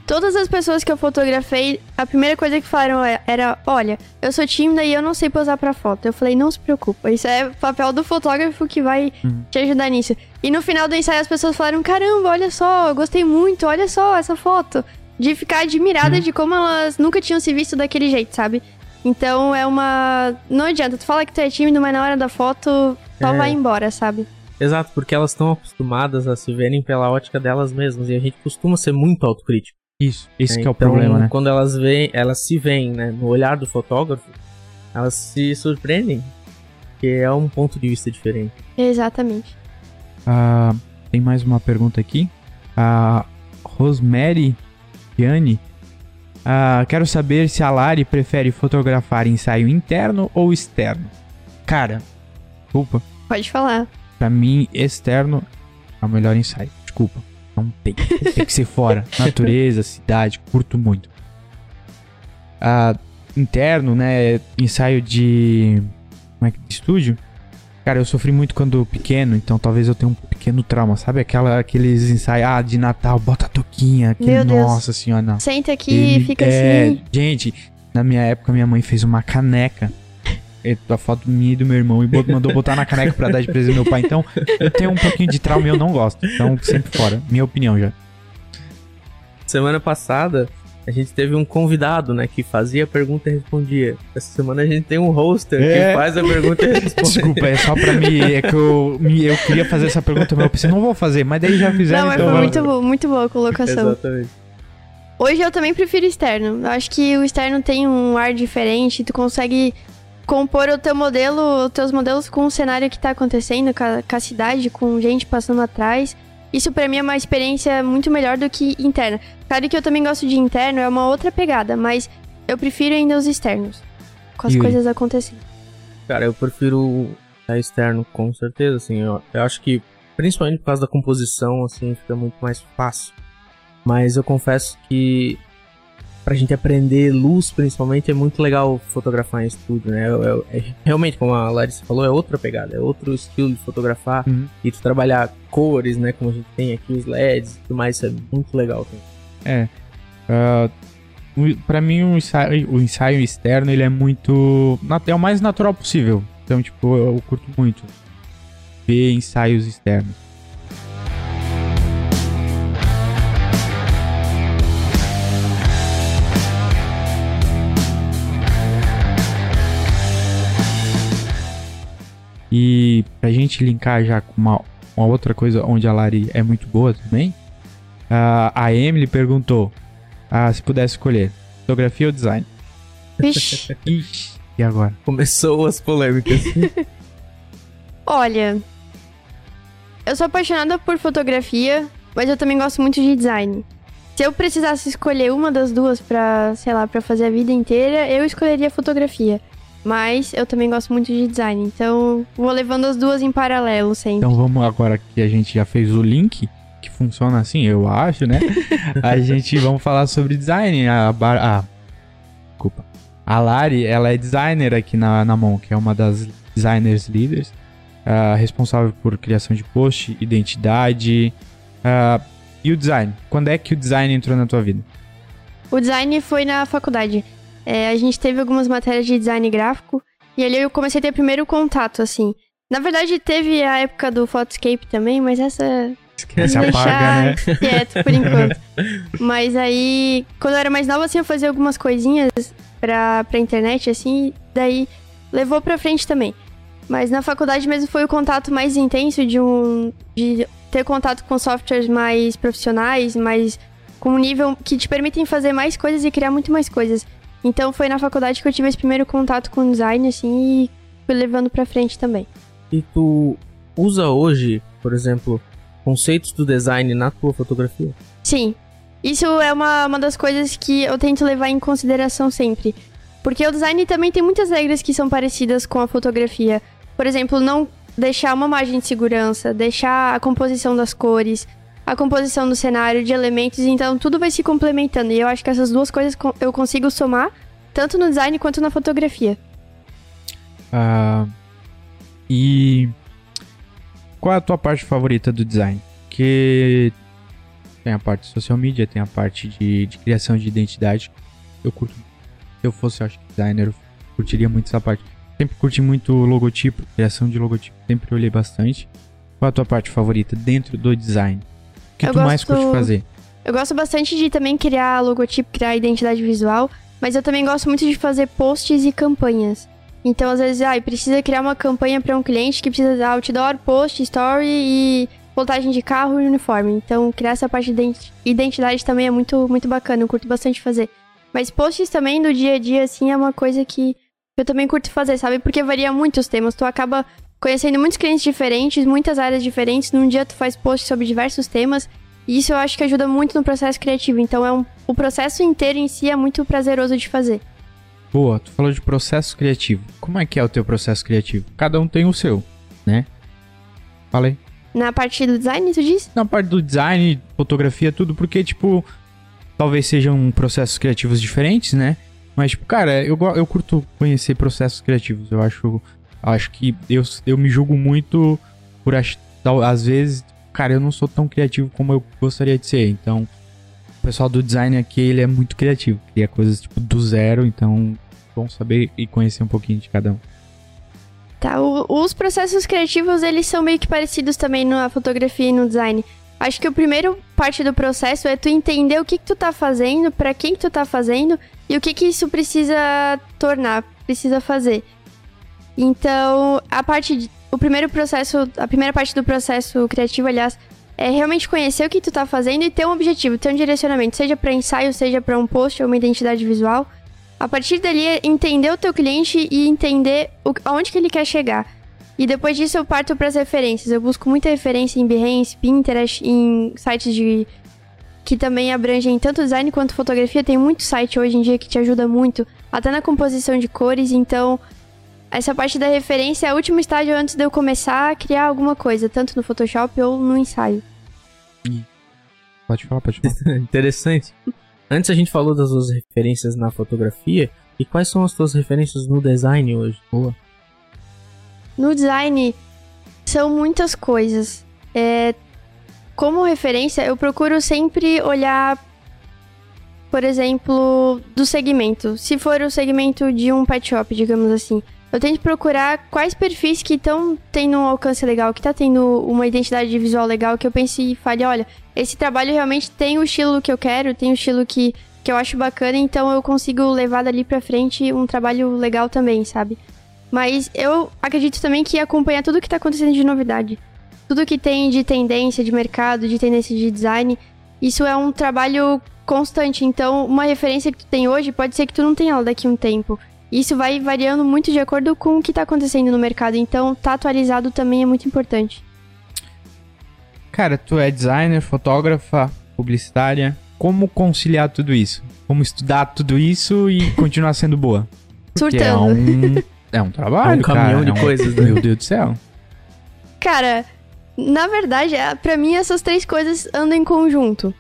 Todas as pessoas que eu fotografei, a primeira coisa que falaram é, era: Olha, eu sou tímida e eu não sei posar pra foto. Eu falei: Não se preocupa, isso é papel do fotógrafo que vai uhum. te ajudar nisso. E no final do ensaio as pessoas falaram: Caramba, olha só, eu gostei muito, olha só essa foto. De ficar admirada uhum. de como elas nunca tinham se visto daquele jeito, sabe? Então é uma. Não adianta, tu fala que tu é tímido, mas na hora da foto, só é. vai embora, sabe? Exato, porque elas estão acostumadas a se verem pela ótica delas mesmas. E a gente costuma ser muito autocrítico. Isso, esse é, que é o então, problema, né? Quando elas veem, elas se veem, né, no olhar do fotógrafo, elas se surpreendem, que é um ponto de vista diferente. Exatamente. Ah, tem mais uma pergunta aqui. A Rosemary Gianni. Ah, quero saber se a Lari prefere fotografar ensaio interno ou externo. Cara, desculpa. Pode falar. Pra mim, externo é o melhor ensaio. Desculpa. Não tem. Tem que ser fora. Natureza, cidade, curto muito. Ah, interno, né? Ensaio de. Como é que. De estúdio. Cara, eu sofri muito quando pequeno, então talvez eu tenha um pequeno trauma, sabe? Aquela, aqueles ensaios ah, de Natal, bota a toquinha. Que, Meu nossa senhora, não. Senta aqui e fica é, assim. Gente, na minha época, minha mãe fez uma caneca a foto minha e do meu irmão e mandou botar na caneca pra dar de presente ao meu pai. Então, eu tenho um pouquinho de trauma e eu não gosto. Então, sempre fora. Minha opinião já. Semana passada, a gente teve um convidado, né, que fazia a pergunta e respondia. Essa semana a gente tem um hoster é. que faz a pergunta e responde. Desculpa, é só pra mim, é que eu, eu queria fazer essa pergunta, mas eu pensei, não vou fazer, mas daí já fizeram. Não, mas então foi muito, bom, muito boa a colocação. Exatamente. Hoje eu também prefiro externo. Eu acho que o externo tem um ar diferente, tu consegue compor o teu modelo, os teus modelos com o cenário que tá acontecendo, com a, com a cidade, com gente passando atrás. Isso para mim é uma experiência muito melhor do que interna. Claro que eu também gosto de interno, é uma outra pegada, mas eu prefiro ainda os externos, com as Yuri. coisas acontecendo. Cara, eu prefiro a externo com certeza, assim, eu, eu acho que principalmente por causa da composição, assim, fica muito mais fácil. Mas eu confesso que pra gente aprender luz, principalmente, é muito legal fotografar em estúdio, né? É, é, é, realmente, como a Larissa falou, é outra pegada, é outro estilo de fotografar uhum. e tu trabalhar cores, né? Como a gente tem aqui, os LEDs e tudo mais, isso é muito legal também. É. Uh, pra mim, o ensaio, o ensaio externo, ele é muito... é o mais natural possível. Então, tipo, eu, eu curto muito ver ensaios externos. E pra gente linkar já com uma, uma outra coisa onde a Lari é muito boa também, uh, a Emily perguntou uh, se pudesse escolher fotografia ou design. Ixi. Ixi. E agora? Começou as polêmicas. Olha, eu sou apaixonada por fotografia, mas eu também gosto muito de design. Se eu precisasse escolher uma das duas pra, sei lá, pra fazer a vida inteira, eu escolheria fotografia. Mas eu também gosto muito de design, então vou levando as duas em paralelo sempre. Então vamos agora que a gente já fez o link, que funciona assim, eu acho, né? a gente vamos falar sobre design. A, Bar a, desculpa. A Lari, ela é designer aqui na, na mão, que é uma das designers leaders, uh, responsável por criação de post, identidade uh, e o design. Quando é que o design entrou na tua vida? O design foi na faculdade. É, a gente teve algumas matérias de design gráfico e ali eu comecei a ter primeiro contato, assim. Na verdade, teve a época do Photoscape também, mas essa. Esquece apaga, né? quieto por enquanto. mas aí, quando eu era mais nova, assim, eu fazia algumas coisinhas pra, pra internet, assim, daí levou pra frente também. Mas na faculdade mesmo foi o contato mais intenso de um. de ter contato com softwares mais profissionais, mais. com um nível que te permitem fazer mais coisas e criar muito mais coisas. Então foi na faculdade que eu tive esse primeiro contato com design, assim, e fui levando pra frente também. E tu usa hoje, por exemplo, conceitos do design na tua fotografia? Sim. Isso é uma, uma das coisas que eu tento levar em consideração sempre. Porque o design também tem muitas regras que são parecidas com a fotografia. Por exemplo, não deixar uma margem de segurança, deixar a composição das cores, a composição do cenário, de elementos, então tudo vai se complementando. E eu acho que essas duas coisas eu consigo somar, tanto no design quanto na fotografia. Ah, e qual é a tua parte favorita do design? Que tem a parte de social media, tem a parte de, de criação de identidade. Eu curto. Se eu fosse, designer, eu curtiria muito essa parte. Sempre curti muito logotipo, criação de logotipo, sempre olhei bastante. Qual a tua parte favorita dentro do design? O que Eu tu mais gosto- curte fazer? Eu gosto bastante de também criar logotipo, criar identidade visual, mas eu também gosto muito de fazer posts e campanhas. Então, às vezes, ai, precisa criar uma campanha para um cliente que precisa de outdoor, post, story e voltagem de carro e uniforme. Então, criar essa parte de identi- identidade também é muito, muito bacana, eu curto bastante fazer. Mas posts também do dia a dia, assim, é uma coisa que eu também curto fazer, sabe? Porque varia muito os temas. Tu acaba conhecendo muitos clientes diferentes, muitas áreas diferentes. Num dia tu faz posts sobre diversos temas. E isso eu acho que ajuda muito no processo criativo. Então é um, o processo inteiro em si é muito prazeroso de fazer. Boa, tu falou de processo criativo. Como é que é o teu processo criativo? Cada um tem o seu, né? Falei. Na parte do design, tu diz? Na parte do design, fotografia, tudo, porque, tipo, talvez sejam processos criativos diferentes, né? Mas, tipo, cara, eu, eu curto conhecer processos criativos. Eu acho, acho que eu, eu me julgo muito por, tal- às vezes, cara, eu não sou tão criativo como eu gostaria de ser. Então, o pessoal do design aqui, ele é muito criativo. Cria coisas, tipo, do zero. Então, bom saber e conhecer um pouquinho de cada um. Tá, o- os processos criativos, eles são meio que parecidos também na fotografia e no design. Acho que o primeiro parte do processo é tu entender o que, que tu tá fazendo, pra quem que tu tá fazendo e o que que isso precisa tornar, precisa fazer. Então, a parte de, o primeiro processo, a primeira parte do processo criativo, aliás, é realmente conhecer o que tu tá fazendo e ter um objetivo, ter um direcionamento, seja pra ensaio, seja pra um post ou uma identidade visual. A partir dali, é entender o teu cliente e entender o, aonde que ele quer chegar. E depois disso eu parto para as referências. Eu busco muita referência em Behance, Pinterest, em sites de que também abrangem tanto design quanto fotografia. Tem muito site hoje em dia que te ajuda muito, até na composição de cores. Então, essa parte da referência é o último estágio antes de eu começar a criar alguma coisa, tanto no Photoshop ou no ensaio. Pode falar, pode falar. Interessante. Antes a gente falou das suas referências na fotografia. E quais são as tuas referências no design hoje? Boa. No design, são muitas coisas. É, como referência, eu procuro sempre olhar, por exemplo, do segmento. Se for o segmento de um pet shop, digamos assim, eu tento procurar quais perfis que estão tendo um alcance legal, que tá tendo uma identidade visual legal, que eu pense e fale, olha, esse trabalho realmente tem o estilo que eu quero, tem o estilo que, que eu acho bacana, então eu consigo levar dali pra frente um trabalho legal também, sabe? Mas eu acredito também que acompanhar tudo que tá acontecendo de novidade. Tudo que tem de tendência de mercado, de tendência de design, isso é um trabalho constante. Então, uma referência que tu tem hoje pode ser que tu não tenha ela daqui a um tempo. Isso vai variando muito de acordo com o que tá acontecendo no mercado. Então, tá atualizado também é muito importante. Cara, tu é designer, fotógrafa, publicitária. Como conciliar tudo isso? Como estudar tudo isso e continuar sendo boa? Porque é Surtando. um, é um trabalho, É um caminhão cara. de é um- coisas, né? Meu Deus do céu. Cara, na verdade, é- pra mim essas três coisas andam em conjunto.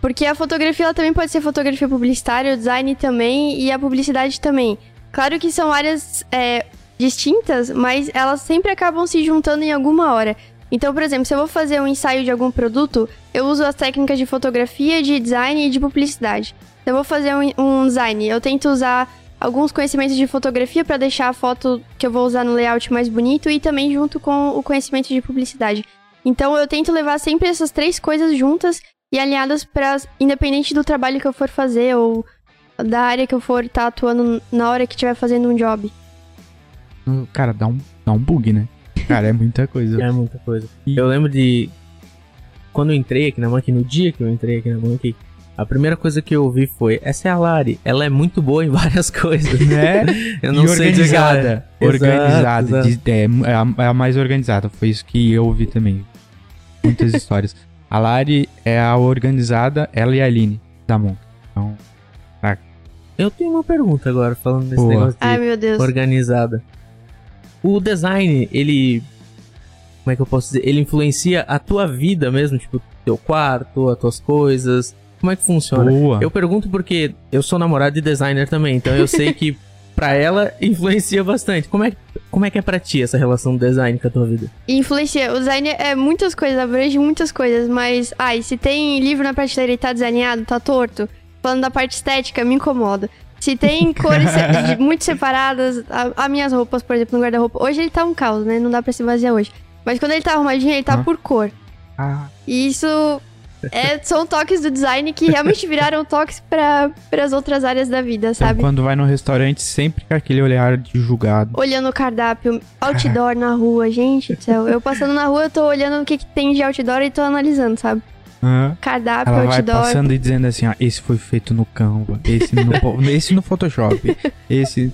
Porque a fotografia ela também pode ser fotografia publicitária, o design também e a publicidade também. Claro que são áreas é, distintas, mas elas sempre acabam se juntando em alguma hora. Então, por exemplo, se eu vou fazer um ensaio de algum produto, eu uso as técnicas de fotografia, de design e de publicidade. Se eu vou fazer um, um design, eu tento usar alguns conhecimentos de fotografia para deixar a foto que eu vou usar no layout mais bonito e também junto com o conhecimento de publicidade. Então eu tento levar sempre essas três coisas juntas e alinhadas para independente do trabalho que eu for fazer ou da área que eu for estar atuando na hora que estiver fazendo um job. Cara, dá um, dá um bug, né? Cara, é muita coisa. É muita coisa. E- Eu lembro de. Quando eu entrei aqui na Monkey, no dia que eu entrei aqui na Monkey, a primeira coisa que eu ouvi foi: essa é a Lari, ela é muito boa em várias coisas. Né? Eu não e sei dizer. organizada. Organizada. Exato, de- é, é a, é a mais organizada. Foi isso que eu ouvi também. Muitas histórias. A Lari é a organizada, ela e a Aline da Monk. Então, tá. Eu tenho uma pergunta agora, falando desse Boa. negócio de Ai, meu Deus. organizada. O design, ele. Como é que eu posso dizer? Ele influencia a tua vida mesmo, tipo, teu quarto, as tuas coisas. Como é que funciona? Boa. Eu pergunto porque eu sou namorado de designer também, então eu sei que pra ela influencia bastante. Como é, como é que é pra ti essa relação do design com a tua vida? Influencia. O design é muitas coisas, abrange muitas coisas, mas. Ai, se tem livro na prateleira e tá desalinhado, tá torto. Falando da parte estética, me incomoda. Se tem cores muito separadas, a- as minhas roupas, por exemplo, no guarda-roupa. Hoje ele tá um caos, né? Não dá pra se basear hoje. Mas quando ele tá arrumadinho, ele tá Ah. por cor. Ah, E isso é- são toques do design que realmente viraram toques para as outras áreas da vida, então sabe? quando vai no restaurante, sempre com aquele olhar de julgado. Olhando o cardápio, outdoor na rua, gente do céu. Eu passando na rua, eu tô olhando o que, que tem de outdoor e tô analisando, sabe? Hã? Cardápio, Ela vai outdoor. passando e dizendo assim, ó, esse foi feito no Canva, esse no, esse no Photoshop, esse...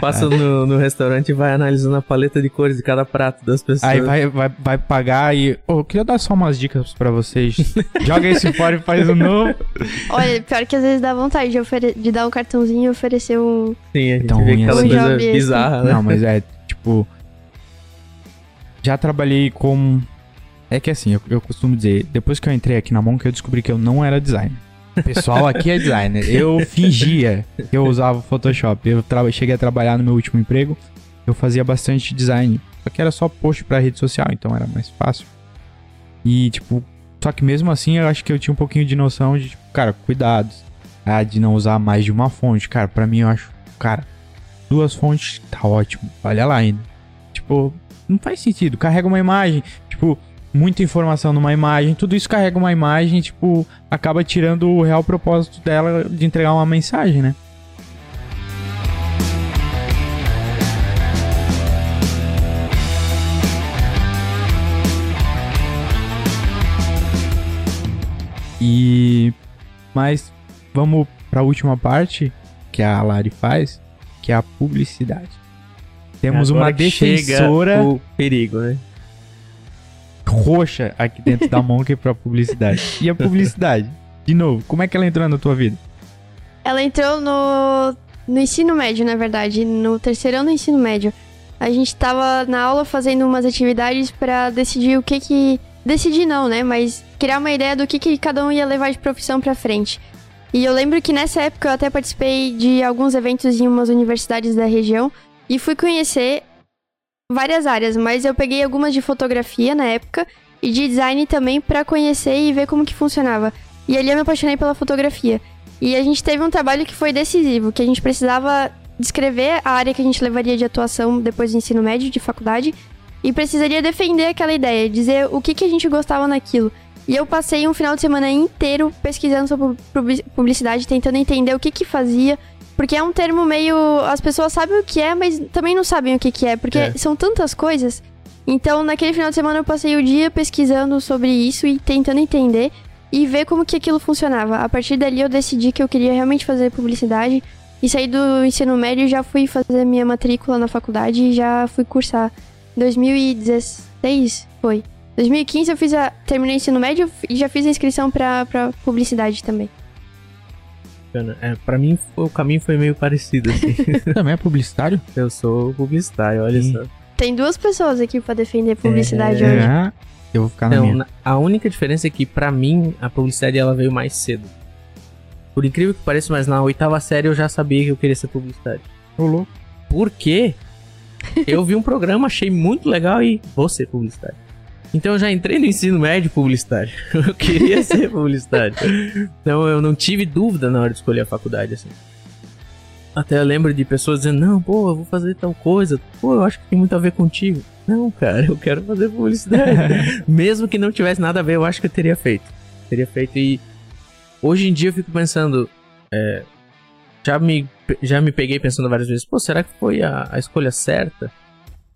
Passa no, no restaurante e vai analisando a paleta de cores de cada prato das pessoas. Aí vai, vai, vai pagar e... Ô, eu queria dar só umas dicas pra vocês. Joga esse fora e faz o novo. Olha, pior que às vezes dá vontade de, ofere- de dar um cartãozinho e oferecer um. Sim, a gente Tão vê ruim aquela assim. coisa Um bizarra, né? Não, mas é, tipo... Já trabalhei com... É que assim, eu, eu costumo dizer, depois que eu entrei aqui na Monk, eu descobri que eu não era designer. O pessoal aqui é designer. Eu fingia que eu usava o Photoshop. Eu cheguei a trabalhar no meu último emprego, eu fazia bastante design. Só que era só post pra rede social, então era mais fácil. E, tipo, só que mesmo assim eu acho que eu tinha um pouquinho de noção de, tipo, cara, cuidados. Ah, de não usar mais de uma fonte. Cara, pra mim eu acho, cara, duas fontes tá ótimo. Olha lá ainda. Tipo, não faz sentido. Carrega uma imagem, tipo, muita informação numa imagem, tudo isso carrega uma imagem, tipo, acaba tirando o real propósito dela de entregar uma mensagem, né? E mas vamos para a última parte que a Lari faz, que é a publicidade. Temos Agora uma defensora o perigo, né? Roxa aqui dentro da Monkey pra publicidade. E a publicidade? De novo, como é que ela entrou na tua vida? Ela entrou no, no ensino médio, na verdade, no terceiro ano do ensino médio. A gente tava na aula fazendo umas atividades pra decidir o que que. Decidir não, né? Mas criar uma ideia do que, que cada um ia levar de profissão pra frente. E eu lembro que nessa época eu até participei de alguns eventos em umas universidades da região e fui conhecer várias áreas, mas eu peguei algumas de fotografia na época e de design também pra conhecer e ver como que funcionava. E ali eu me apaixonei pela fotografia. E a gente teve um trabalho que foi decisivo, que a gente precisava descrever a área que a gente levaria de atuação depois do ensino médio, de faculdade, e precisaria defender aquela ideia, dizer o que, que a gente gostava naquilo. E eu passei um final de semana inteiro pesquisando sobre publi- publicidade, tentando entender o que que fazia, porque é um termo meio. As pessoas sabem o que é, mas também não sabem o que que é, porque É. são tantas coisas. Então, naquele final de semana, eu passei o dia pesquisando sobre isso e tentando entender e ver como que aquilo funcionava. A partir dali, eu decidi que eu queria realmente fazer publicidade e saí do ensino médio e já fui fazer minha matrícula na faculdade e já fui cursar. 2016 foi. 2015 eu fiz a. Terminei o ensino médio e já fiz a inscrição pra publicidade também. Bacana. É, pra mim, o caminho foi meio parecido, assim. Também é publicitário? eu sou publicitário, olha Sim. só. Tem duas pessoas aqui pra defender publicidade É. hoje. É. Eu vou ficar na Não, minha. a única diferença é que, pra mim, a publicidade ela veio mais cedo. Por incrível que pareça, mas na oitava série eu já sabia que eu queria ser publicitário. Ô, louco. Por quê? Eu vi um programa, achei muito legal e vou ser publicitário. Então eu já entrei no ensino médio publicitário. Eu queria ser publicitário. Então eu não tive dúvida na hora de escolher a faculdade, assim. Até eu lembro de pessoas dizendo, não, pô, eu vou fazer tal coisa. Pô, eu acho que tem muito a ver contigo. Não, cara, eu quero fazer publicidade. Mesmo que não tivesse nada a ver, eu acho que eu teria feito. Teria feito e hoje em dia eu fico pensando, é, já me já me peguei pensando várias vezes, pô, será que foi a, a escolha certa?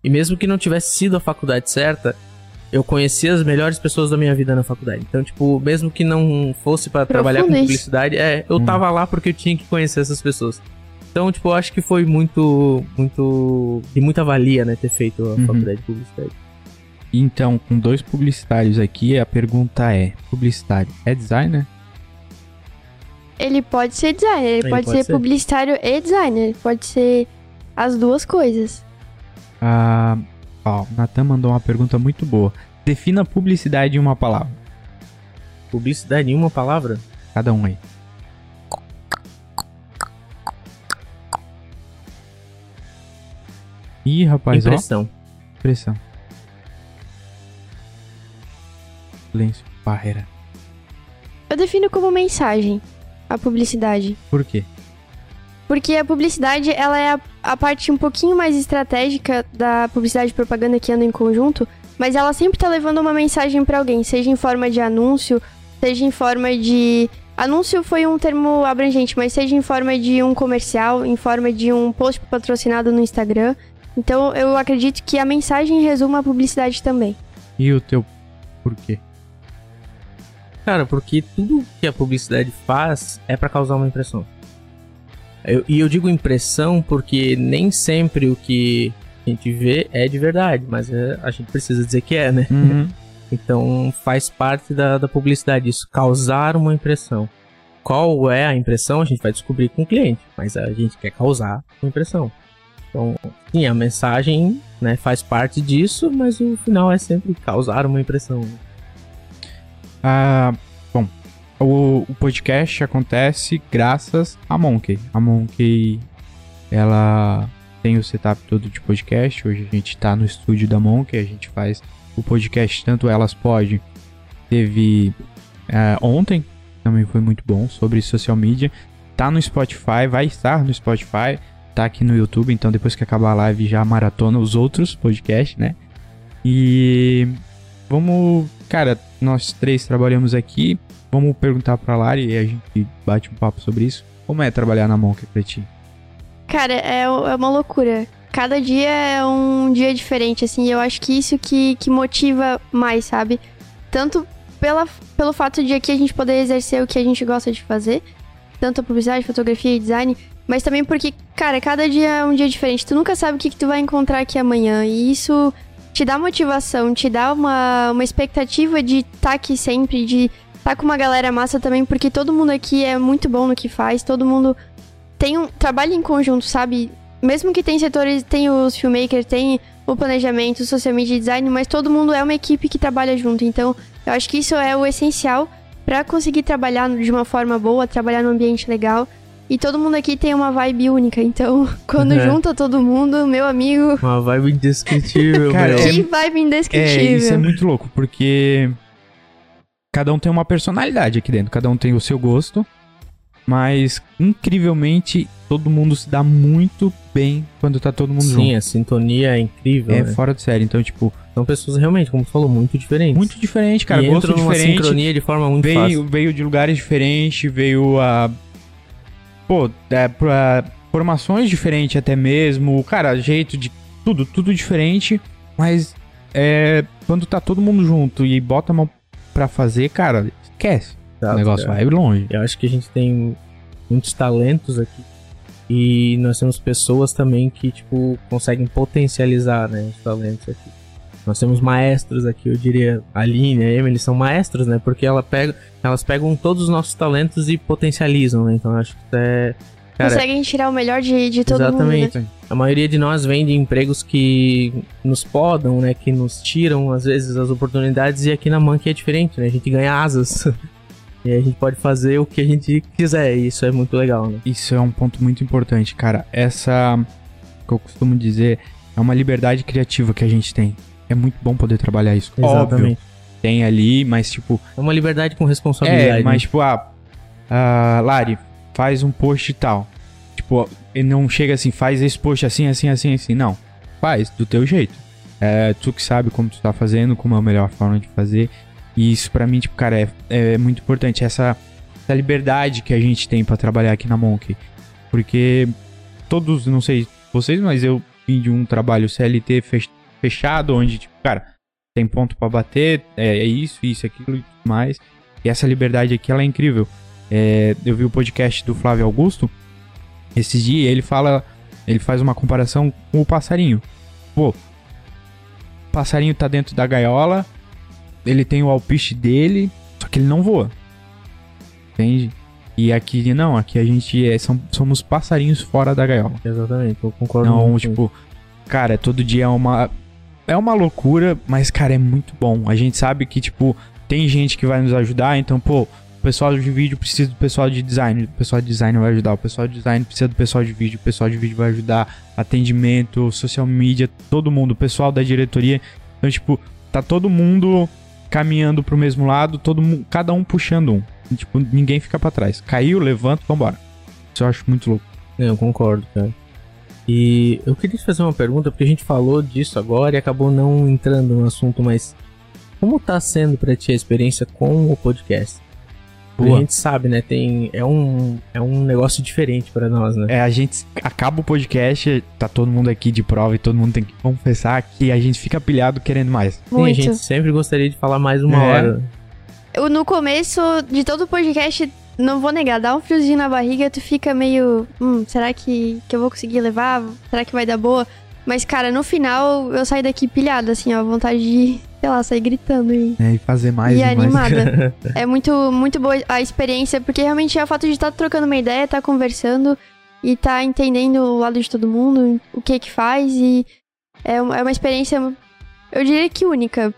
E mesmo que não tivesse sido a faculdade certa, eu conheci as melhores pessoas da minha vida na faculdade. Então, tipo, mesmo que não fosse pra trabalhar com publicidade, é, eu Hum. tava lá porque eu tinha que conhecer essas pessoas. Então, tipo, eu acho que foi muito, muito, de muita valia, né, ter feito a Uhum. faculdade de publicidade. Então, com dois publicitários aqui, a pergunta é: publicitário é designer? ele pode ser designer, ele, Ele pode, pode ser, ser. publicitário e designer, pode ser as duas coisas. Ah, ó, o Natan mandou uma pergunta muito boa. Defina publicidade em uma palavra. Publicidade em uma palavra? Cada um aí. Ih, rapaz, Impressão. ó. Impressão. Silêncio. Barreira. Eu defino como mensagem a publicidade. Por quê? Porque a publicidade, ela é a, a parte um pouquinho mais estratégica da publicidade e propaganda que anda em conjunto, mas ela sempre tá levando uma mensagem pra alguém, seja em forma de anúncio, seja em forma de anúncio foi um termo abrangente, mas seja em forma de um comercial, em forma de um post patrocinado no Instagram. Então, eu acredito que a mensagem resuma a publicidade também. E o teu por quê? Cara, porque tudo que a publicidade faz é pra causar uma impressão. Eu- e eu digo impressão porque nem sempre o que a gente vê é de verdade, mas é- a gente precisa dizer que é, né? Uhum. Então faz parte da, da publicidade isso, causar uma impressão. Qual é a impressão? A gente vai descobrir com o cliente, mas a gente quer causar uma impressão. Então, sim, a mensagem né, faz parte disso, mas o final é sempre causar uma impressão. né? Ah, o, o podcast acontece graças a Monkey. A Monkey, ela tem o setup todo de podcast. Hoje a gente tá no estúdio da Monkey, a gente faz o podcast tanto Elas Pode. Teve ah, ontem, também foi muito bom, sobre social media. Tá no Spotify, vai estar no Spotify, tá aqui no YouTube, então depois que acabar a live já maratona os outros podcasts, né? E vamos, cara, nós três trabalhamos aqui. Vamos perguntar pra Lari e a gente bate um papo sobre isso. Como é trabalhar na Monk pra ti? Cara, é, é uma loucura. Cada dia é um dia diferente, assim, eu acho que isso que, que motiva mais, sabe? Tanto pela, pelo fato de aqui a gente poder exercer o que a gente gosta de fazer, tanto a publicidade, fotografia e design, mas também porque, cara, cada dia é um dia diferente. Tu nunca sabe o que, que tu vai encontrar aqui amanhã, e isso te dá motivação, te dá uma, uma expectativa de estar aqui sempre, de estar com uma galera massa também, porque todo mundo aqui é muito bom no que faz, todo mundo tem um trabalho em conjunto, sabe? Mesmo que tem setores, tem os filmmakers, tem o planejamento, o social media design, mas todo mundo é uma equipe que trabalha junto. Então, eu acho que isso é o essencial para conseguir trabalhar de uma forma boa, trabalhar num ambiente legal. E todo mundo aqui tem uma vibe única. Então, quando É. junta todo mundo, meu amigo, Uma vibe indescritível, Cara, é- que vibe É, indescritível. isso é muito louco, porque cada um tem uma personalidade aqui dentro, cada um tem o seu gosto, mas incrivelmente todo mundo se dá muito bem quando tá todo mundo Sim, junto. a sintonia é incrível. É né? fora de série, então, tipo, São pessoas realmente, como tu falou, muito diferentes. muito diferente, cara, e gosto entram diferente. sincronia de forma muito veio, fácil. veio de lugares diferentes, veio a. Pô, é, pra formações diferentes até mesmo. Cara, jeito de. Tudo, tudo diferente. Mas é. Quando tá todo mundo junto e bota a mão pra fazer, cara, esquece. o Exato, negócio cara. vai longe. Eu acho que a gente tem muitos talentos aqui. E nós temos pessoas também que, tipo, conseguem potencializar, né, os talentos aqui. Nós temos maestros aqui, eu diria, a Aline, a Emily são maestros, né? Porque ela pega, elas pegam todos os nossos talentos e potencializam, né? Então eu acho que isso é. Cara, Conseguem tirar o melhor de, de todo mundo, né? Exatamente. A maioria de nós vem de empregos que nos podam, né? Que nos tiram, às vezes, as oportunidades. E aqui na Monkey é diferente, né? A gente ganha asas. e a gente pode fazer o que a gente quiser. E isso é muito legal, né? Isso é um ponto muito importante, cara. Essa. que eu costumo dizer é uma liberdade criativa que a gente tem. É muito bom poder trabalhar isso. Óbvio, tem ali, mas tipo. É uma liberdade com responsabilidade. É, mas né? tipo, ah, ah, Lari, faz um post e tal. Tipo, ele não chega assim, faz esse post assim, assim, assim, assim. Não. Faz do teu jeito. É, tu que sabe como tu tá fazendo, como é a melhor forma de fazer. E isso pra mim, tipo, cara, é, é muito importante. Essa, essa liberdade que a gente tem pra trabalhar aqui na Monkey. Porque todos, não sei vocês, mas eu vim de um trabalho CLT fech- fechado, onde, tipo, cara, tem ponto pra bater, é, é isso, isso, aquilo e tudo mais. E essa liberdade aqui, ela é incrível. É, eu vi o podcast do Flávio Augusto esses dias, ele fala, ele faz uma comparação com o passarinho. Pô, o passarinho tá dentro da gaiola, ele tem o alpiste dele, só que ele não voa. Entende? E aqui, não, aqui a gente é, são, somos passarinhos fora da gaiola. Exatamente, eu concordo Não, tipo, cara, todo dia é uma. É uma loucura, mas, cara, é muito bom. A gente sabe que, tipo, tem gente que vai nos ajudar, então, pô, o pessoal de vídeo precisa do pessoal de design, o pessoal de design vai ajudar, o pessoal de design precisa do pessoal de vídeo, o pessoal de vídeo vai ajudar, atendimento, social media, todo mundo, o pessoal da diretoria. Então, tipo, tá todo mundo caminhando pro mesmo lado, todo mundo, cada um puxando um. E, tipo, ninguém fica pra trás. Caiu, levanta, vambora. Isso eu acho muito louco. É, eu concordo, cara. E eu queria te fazer uma pergunta, porque a gente falou disso agora e acabou não entrando no assunto, mas como tá sendo pra ti a experiência com o podcast? Porque Boa. a gente sabe, né? Tem, é, um, é um negócio diferente pra nós, né? É, a gente acaba o podcast, tá todo mundo aqui de prova e todo mundo tem que confessar que a gente fica pilhado querendo mais. Sim, a Muito. gente sempre gostaria de falar mais uma É. hora. Eu, no começo de todo o podcast, não vou negar, dá um friozinho na barriga, tu fica meio. Hum, será que, que eu vou conseguir levar? Será que vai dar boa? Mas, cara, no final eu saí daqui pilhada, assim, ó, vontade de, sei lá, sair gritando e, É, e fazer mais e e, mais. animada. é muito, muito boa a experiência, porque realmente é o fato de estar trocando uma ideia, estar conversando e estar entendendo o lado de todo mundo, o que que faz e é é uma experiência, eu diria que única.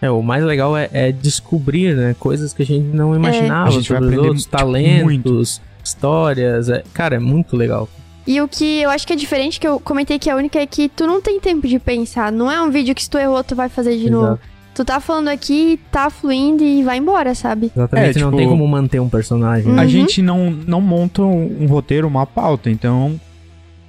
É, o mais legal é, é descobrir, né? Coisas que a gente não imaginava A gente vai sobre os aprender, outros, tipo, talentos, histórias. é- cara, é muito legal. E o que eu acho que é diferente, que eu comentei que é única, é que tu não tem tempo de pensar. Não é um vídeo que se tu errou, tu vai fazer de novo. Exato. Tu tá falando aqui, tá fluindo e vai embora, sabe? Exatamente, É, não tipo, tem como manter um personagem. Hum. A Uhum. gente não, não monta um, um roteiro, uma pauta, então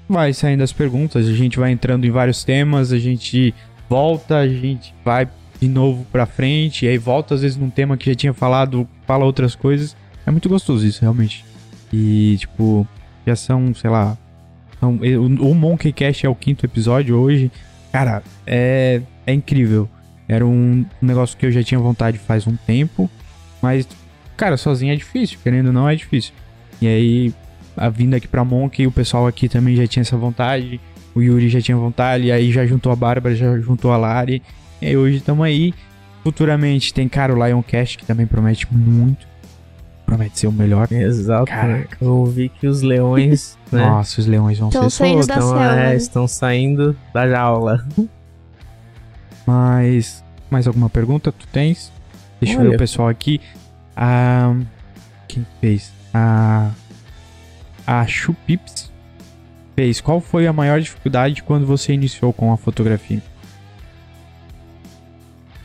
vai saindo as perguntas, a gente vai entrando em vários temas, a gente volta, a gente vai de novo pra frente, e aí volta às vezes num tema que já tinha falado, fala outras coisas. É muito gostoso isso, realmente. E, tipo, já são, sei lá. são- o, o Monkey Cast é o quinto episódio hoje. Cara, é, é incrível. Era um negócio que eu já tinha vontade faz um tempo, mas Cara, sozinho é difícil, querendo ou não é difícil. E aí, a vinda aqui pra Monk, o pessoal aqui também já tinha essa vontade. O Yuri já tinha vontade, aí já juntou a Bárbara, já juntou a Lari. E hoje estamos aí. Futuramente tem, cara, o Lioncast, que também promete muito. Promete ser o melhor. Exato. Caraca. Eu vi que os leões, né? Nossa, os leões vão Tão ser saindo soltos. da é, né? estão saindo da jaula. Mas, mais alguma pergunta tu tens? Deixa eu ver Olha. o pessoal aqui. Ah, quem fez? A, a Chupips fez. Qual foi a maior dificuldade quando você iniciou com a fotografia?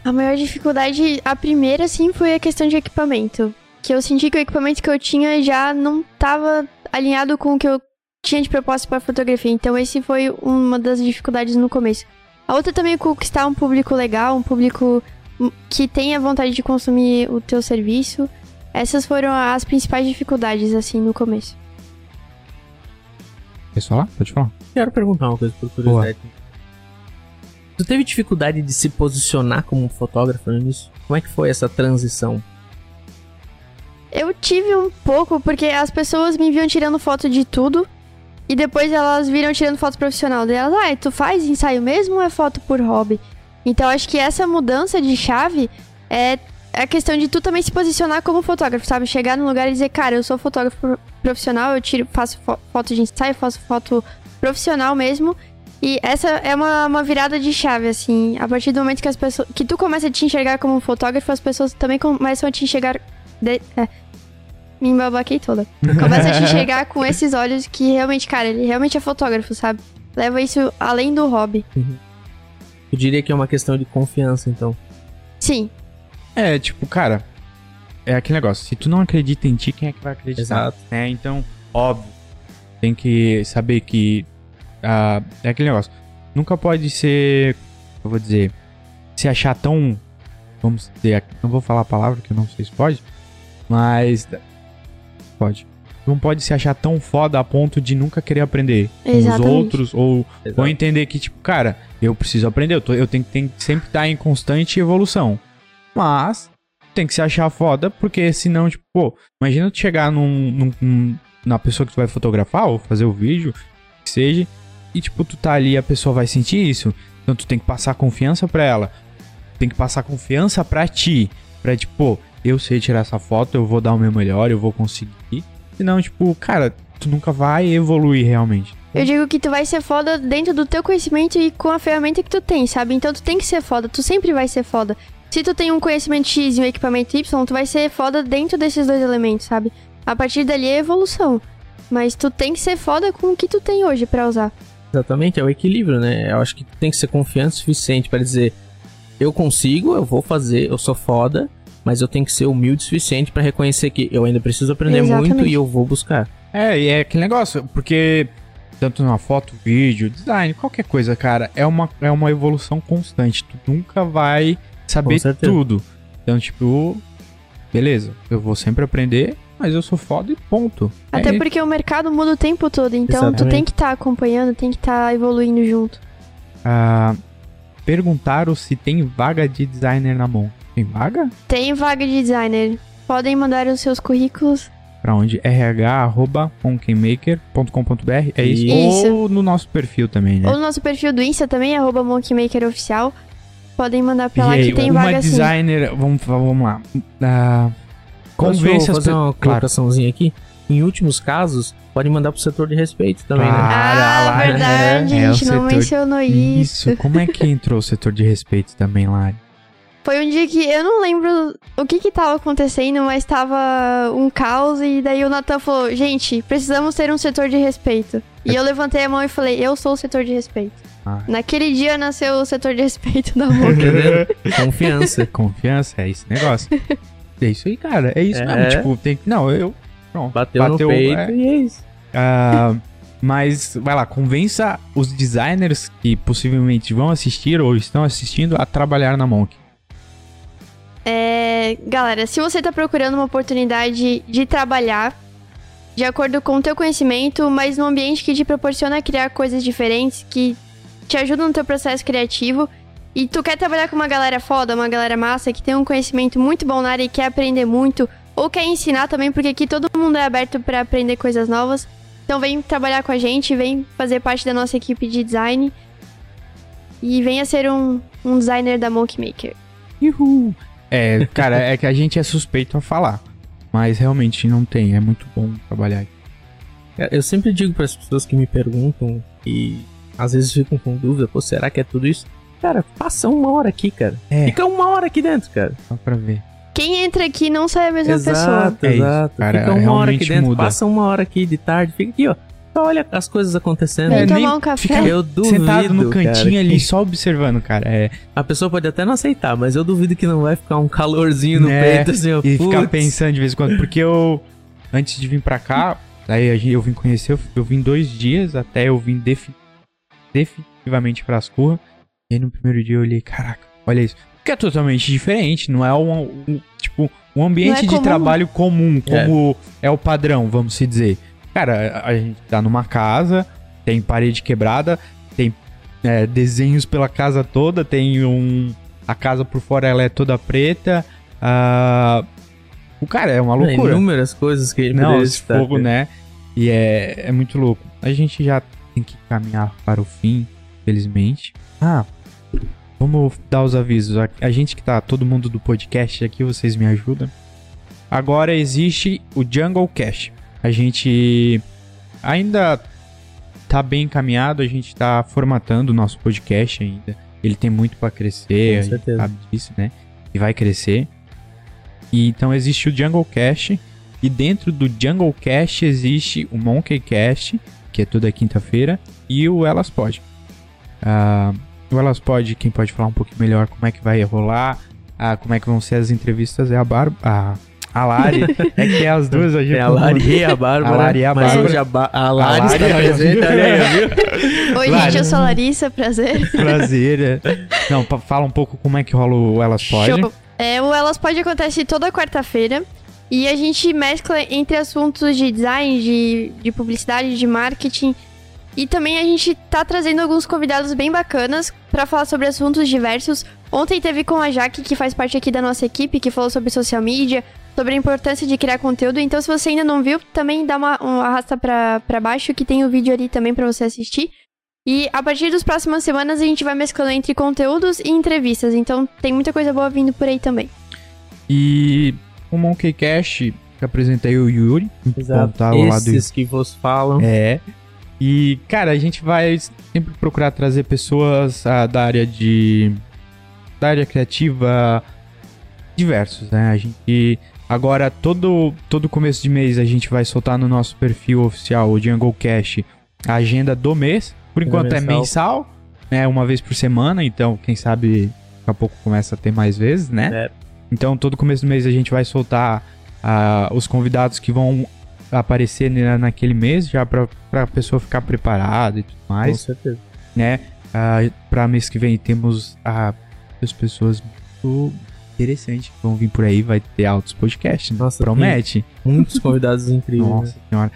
A maior dificuldade, a primeira, sim, foi a questão de equipamento. Que eu senti que o equipamento que eu tinha já não tava alinhado com o que eu tinha de propósito para fotografia. Então, esse foi uma das dificuldades no começo. A outra também é conquistar um público legal, um público que tenha vontade de consumir o teu serviço. Essas foram as principais dificuldades, assim, no começo. Quer falar? Pode falar. Quero perguntar uma coisa por curiosidade. Tu teve dificuldade de se posicionar como fotógrafo início? Como é que foi essa transição? Eu tive um pouco, porque as pessoas me viam tirando foto de tudo. E depois elas viram tirando foto profissional delas. Ah, tu faz ensaio mesmo ou é foto por hobby? Então acho que essa mudança de chave é a questão de tu também se posicionar como fotógrafo, sabe? Chegar num lugar e dizer, cara, eu sou fotógrafo pro- profissional, eu tiro, faço fo- foto de ensaio, faço foto profissional mesmo. E essa é uma, uma virada de chave, assim. A partir do momento que as pessoas. que tu começa a te enxergar como um fotógrafo, as pessoas também começam a te enxergar. de- é, me embabaquei toda. Começa a te enxergar com esses olhos que realmente, cara, ele realmente é fotógrafo, sabe? Leva isso além do hobby. Eu diria que é uma questão de confiança, então. Sim, É, tipo, cara, é aquele negócio. Se tu não acredita em ti, quem é que vai acreditar? Exato. né? Então, óbvio, tem que saber que ah, é aquele negócio. Nunca pode ser, eu vou dizer, se achar tão, vamos dizer, não vou falar a palavra que eu não sei se pode, mas pode. Não pode se achar tão foda a ponto de nunca querer aprender com os Exatamente. outros ou Exato. ou entender que, tipo, cara, eu preciso aprender, eu, tô- eu tenho, tenho que sempre estar em constante evolução. Mas tem que se achar foda, porque senão, tipo, pô, imagina tu chegar num, num- num- na pessoa que tu vai fotografar ou fazer o vídeo, que seja, e tipo, tu tá ali, a pessoa vai sentir isso. Então tu tem que passar confiança pra ela. Tem que passar confiança pra ti. Pra tipo, eu sei tirar essa foto, eu vou dar o meu melhor, eu vou conseguir. Senão, tipo, cara, tu nunca vai evoluir realmente. Eu digo que tu vai ser foda dentro do teu conhecimento e com a ferramenta que tu tem, sabe? Então tu tem que ser foda, tu sempre vai ser foda. Se tu tem um conhecimento X e um equipamento Y, tu vai ser foda dentro desses dois elementos, sabe? A partir dali é evolução. Mas tu tem que ser foda com o que tu tem hoje pra usar. Exatamente, é o equilíbrio, né? Eu acho que tu tem que ser confiante o suficiente para dizer: eu consigo, eu vou fazer, eu sou foda, mas eu tenho que ser humilde o suficiente para reconhecer que eu ainda preciso aprender Exatamente. muito e eu vou buscar. É, e é aquele negócio, porque tanto numa foto, vídeo, design, qualquer coisa, cara, é uma, é uma evolução constante. Tu nunca vai saber tudo. Então, tipo, beleza, eu vou sempre aprender, mas eu sou foda e ponto. Até é, porque o mercado muda o tempo todo, então tu Exatamente. tem que estar acompanhando, tem que estar evoluindo junto. ah, perguntaram se tem vaga de designer na mão. Tem vaga? Tem vaga de designer. Podem mandar os seus currículos. Pra onde? rh.monkeymaker.com.br É isso? Isso. Ou no nosso perfil também, né? Ou no nosso perfil do Insta também, arroba monkeymakeroficial. Podem mandar pra E lá aí, que tem uma vaga sim. designer, vamos, vamos lá. Posso convence as fazer uma colocaçãozinha aqui? Em últimos casos, pode mandar pro setor de respeito também, né? Claro. Ah, Ah, lá, verdade, é, é a gente não setor- mencionou isso. Isso, como é que entrou o setor de respeito também lá? Foi um dia que eu não lembro o que que tava acontecendo, mas tava um caos e daí o Natan falou, gente, precisamos ter um setor de respeito. E eu levantei a mão e falei, eu sou o setor de respeito. Ah. Naquele dia nasceu o setor de respeito da. Entendeu? Confiança. Confiança, é esse negócio. É isso aí, cara. É isso É. mesmo. Tipo, tem que. Não, eu. Pronto. Bateu, no peito é. e é isso. Ah, mas, vai lá, convença os designers que possivelmente vão assistir ou estão assistindo a trabalhar na Monk. É, galera, se você tá procurando uma oportunidade de trabalhar de acordo com o teu conhecimento, mas num ambiente que te proporciona criar coisas diferentes, que te ajuda no teu processo criativo, e tu quer trabalhar com uma galera foda, uma galera massa, que tem um conhecimento muito bom na área e quer aprender muito, ou quer ensinar também, porque aqui todo mundo é aberto pra aprender coisas novas. Então vem trabalhar com a gente, vem fazer parte da nossa equipe de design e venha ser um, um designer da Monkey Maker. Uhul. É, cara, é que a gente é suspeito a falar. Mas realmente não tem. É muito bom trabalhar aqui. É, Eu sempre digo para as pessoas que me perguntam e às vezes ficam com dúvida, pô, será que é tudo isso? Cara, passa uma hora aqui, cara. É. Fica uma hora aqui dentro, cara. Só pra ver. Quem entra aqui não sai a mesma pessoa. exato, É isso, exato. cara, fica uma hora aqui realmente dentro, muda. passa uma hora aqui de tarde, fica aqui, ó. Só olha as coisas acontecendo. Vem É, tomar um café. fica Eu duvido, Sentado no cantinho cara, ali, que- só observando, cara. É, A pessoa pode até não aceitar, mas eu duvido que não vai ficar um calorzinho no Né? peito, assim, ó. e ficar putz. pensando de vez em quando. Porque eu, antes de vir pra cá, daí a gente- eu vim conhecer, eu, eu vim dois dias até eu vim defi- definitivamente pras curras. E aí no primeiro dia eu olhei, caraca, olha isso. Que é totalmente diferente, não é um, um- tipo, um ambiente é de comum. trabalho comum, como é. o padrão, vamos se dizer. Cara, a, gente tá numa casa, tem parede quebrada, tem é, desenhos pela casa toda, tem um. A casa por fora ela é toda preta. ah, o cara é uma É, loucura. Inúmeras coisas que ele Não, esse citar, fogo, né? E é, é muito louco. A gente já tem que caminhar para o fim, felizmente. Ah, vamos dar os avisos. A, a gente que tá, todo mundo do podcast aqui, vocês me ajudam. Agora existe o Jungle Cash. A gente ainda tá bem encaminhado, a gente tá formatando o nosso podcast ainda. Ele tem muito para crescer, Com certeza. sabe disso, né? E vai crescer. E então existe o Jungle Cash. E dentro do Jungle Cash existe o Monkey Cast, que é toda quinta-feira, e o Elas Pod. Ah, o Elas Pod, quem pode falar um pouquinho melhor como é que vai rolar, ah, como é que vão ser as entrevistas é a Bar a, a Lari. é que é as duas a gente É a Lari e a Bárbara. A Lari e a mas Bárbara. hoje a, ba a Lari Lari, está olha, presente viu? ali, ó, viu? Oi, Claro. gente, eu sou a Larissa, prazer. Prazer. é. Não, pa- fala um pouco como é que rola o Elas Pod. Show. É, o Elas Pode acontecer toda quarta-feira. E a gente mescla entre assuntos de design, de, de publicidade, de marketing. E também a gente tá trazendo alguns convidados bem bacanas pra falar sobre assuntos diversos. Ontem teve com a Jaque, que faz parte aqui da nossa equipe, que falou sobre social media, sobre a importância de criar conteúdo. Então, se você ainda não viu, também dá uma, um arrasta pra, pra baixo, que tem o vídeo ali também pra você assistir. E a partir das próximas semanas a gente vai mesclando entre conteúdos e entrevistas. Então tem muita coisa boa vindo por aí também. E o Monkey Cash, que apresentei o Yuri. Exato. Tá ao lado Esses que vos falam. É. E, cara, a gente vai sempre procurar trazer pessoas ah, da área de. da área criativa diversos, né? A gente. Agora, todo, todo começo de mês, a gente vai soltar no nosso perfil oficial, o Jungle Cash, a agenda do mês. Por enquanto é mensal. mensal, né? Uma vez por semana, então, quem sabe daqui a pouco começa a ter mais vezes, né? É. Então, todo começo do mês a gente vai soltar ah, os convidados que vão aparecer na- naquele mês, já pra, pra pessoa ficar preparada e tudo Com mais, certeza. né? Ah, pra mês que vem temos ah, as pessoas muito interessantes que vão vir por aí, vai ter altos podcasts, né? Nossa, Promete. Muitos convidados incríveis. né? Nossa senhora.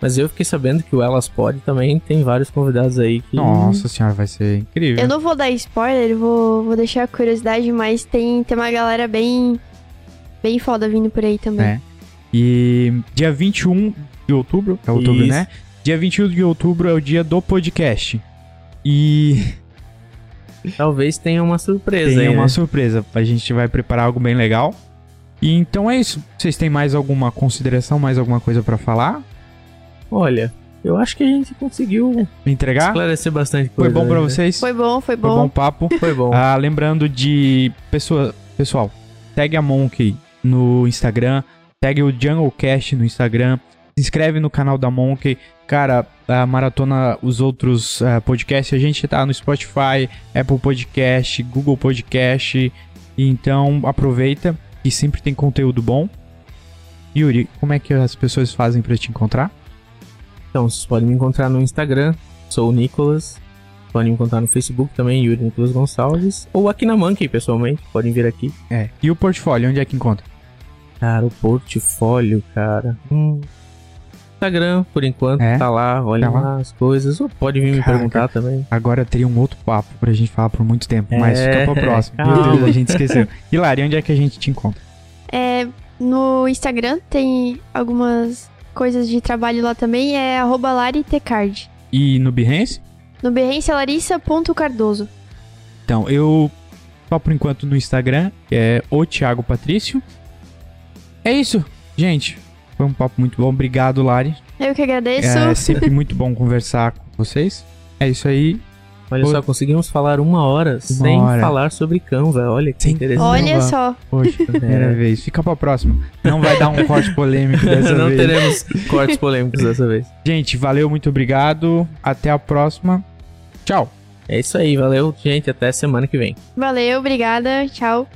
Mas eu fiquei sabendo que o Elas Pod também tem vários convidados aí que. Nossa senhora, vai ser incrível. Eu não vou dar spoiler, vou, vou deixar a curiosidade, mas tem, tem uma galera bem, bem foda vindo por aí também. É. E dia 21 de outubro, é outubro, Isso. né? Dia 21 de outubro é o dia do podcast. E Talvez tenha uma surpresa tem aí. uma né? surpresa. A gente vai preparar algo bem legal. E então é isso. Vocês têm mais alguma consideração, mais alguma coisa pra falar? Olha, eu acho que a gente conseguiu Entregar? esclarecer bastante Foi coisa. bom pra né? vocês? Foi bom, foi Foi bom. bom papo. Foi bom. Ah, lembrando de pessoa, pessoal, segue a Monkey no Instagram, segue o JungleCast no Instagram, se inscreve no canal da Monkey. Cara, a maratona os outros ah, podcasts, a gente tá no Spotify, Apple Podcast, Google Podcast. Então aproveita e sempre tem conteúdo bom. Yuri, como é que as pessoas fazem pra te encontrar? Então, vocês podem me encontrar no Instagram, sou o Nicolas. Podem me encontrar no Facebook também, Yuri Nicolas Gonçalves. Ou aqui na Monkey, pessoalmente. Podem vir aqui. É. E o portfólio, onde é que encontra? Cara, o portfólio, cara. Hum. Instagram, por enquanto, É? tá lá, olha Tá lá. as coisas. Ou pode vir me Caraca. perguntar também. Agora teria um outro papo pra gente falar por muito tempo, mas É, fica pro próximo. Meu. Deus, a gente esqueceu. Hilari, onde é que a gente te encontra? É, no Instagram tem algumas coisas de trabalho lá também, é arroba laritecard. E no Behance? No Behance é larissa.cardoso. Então, eu só por enquanto no Instagram, é o Thiago Patrício. É isso, gente. Foi um papo muito bom. Obrigado, Lari. Eu que agradeço. É sempre muito bom conversar com vocês. É isso aí. Olha Pô. só, conseguimos falar uma hora sem hora. falar sobre Canva. Olha que Sem- interessante. Olha só. Poxa, primeira vez. Fica pra próxima. Não vai dar um corte polêmico dessa Não vez. teremos cortes polêmicos dessa vez. Gente, valeu, muito obrigado. Até a próxima. Tchau. É isso aí, valeu, gente. Até semana que vem. Valeu, obrigada, tchau.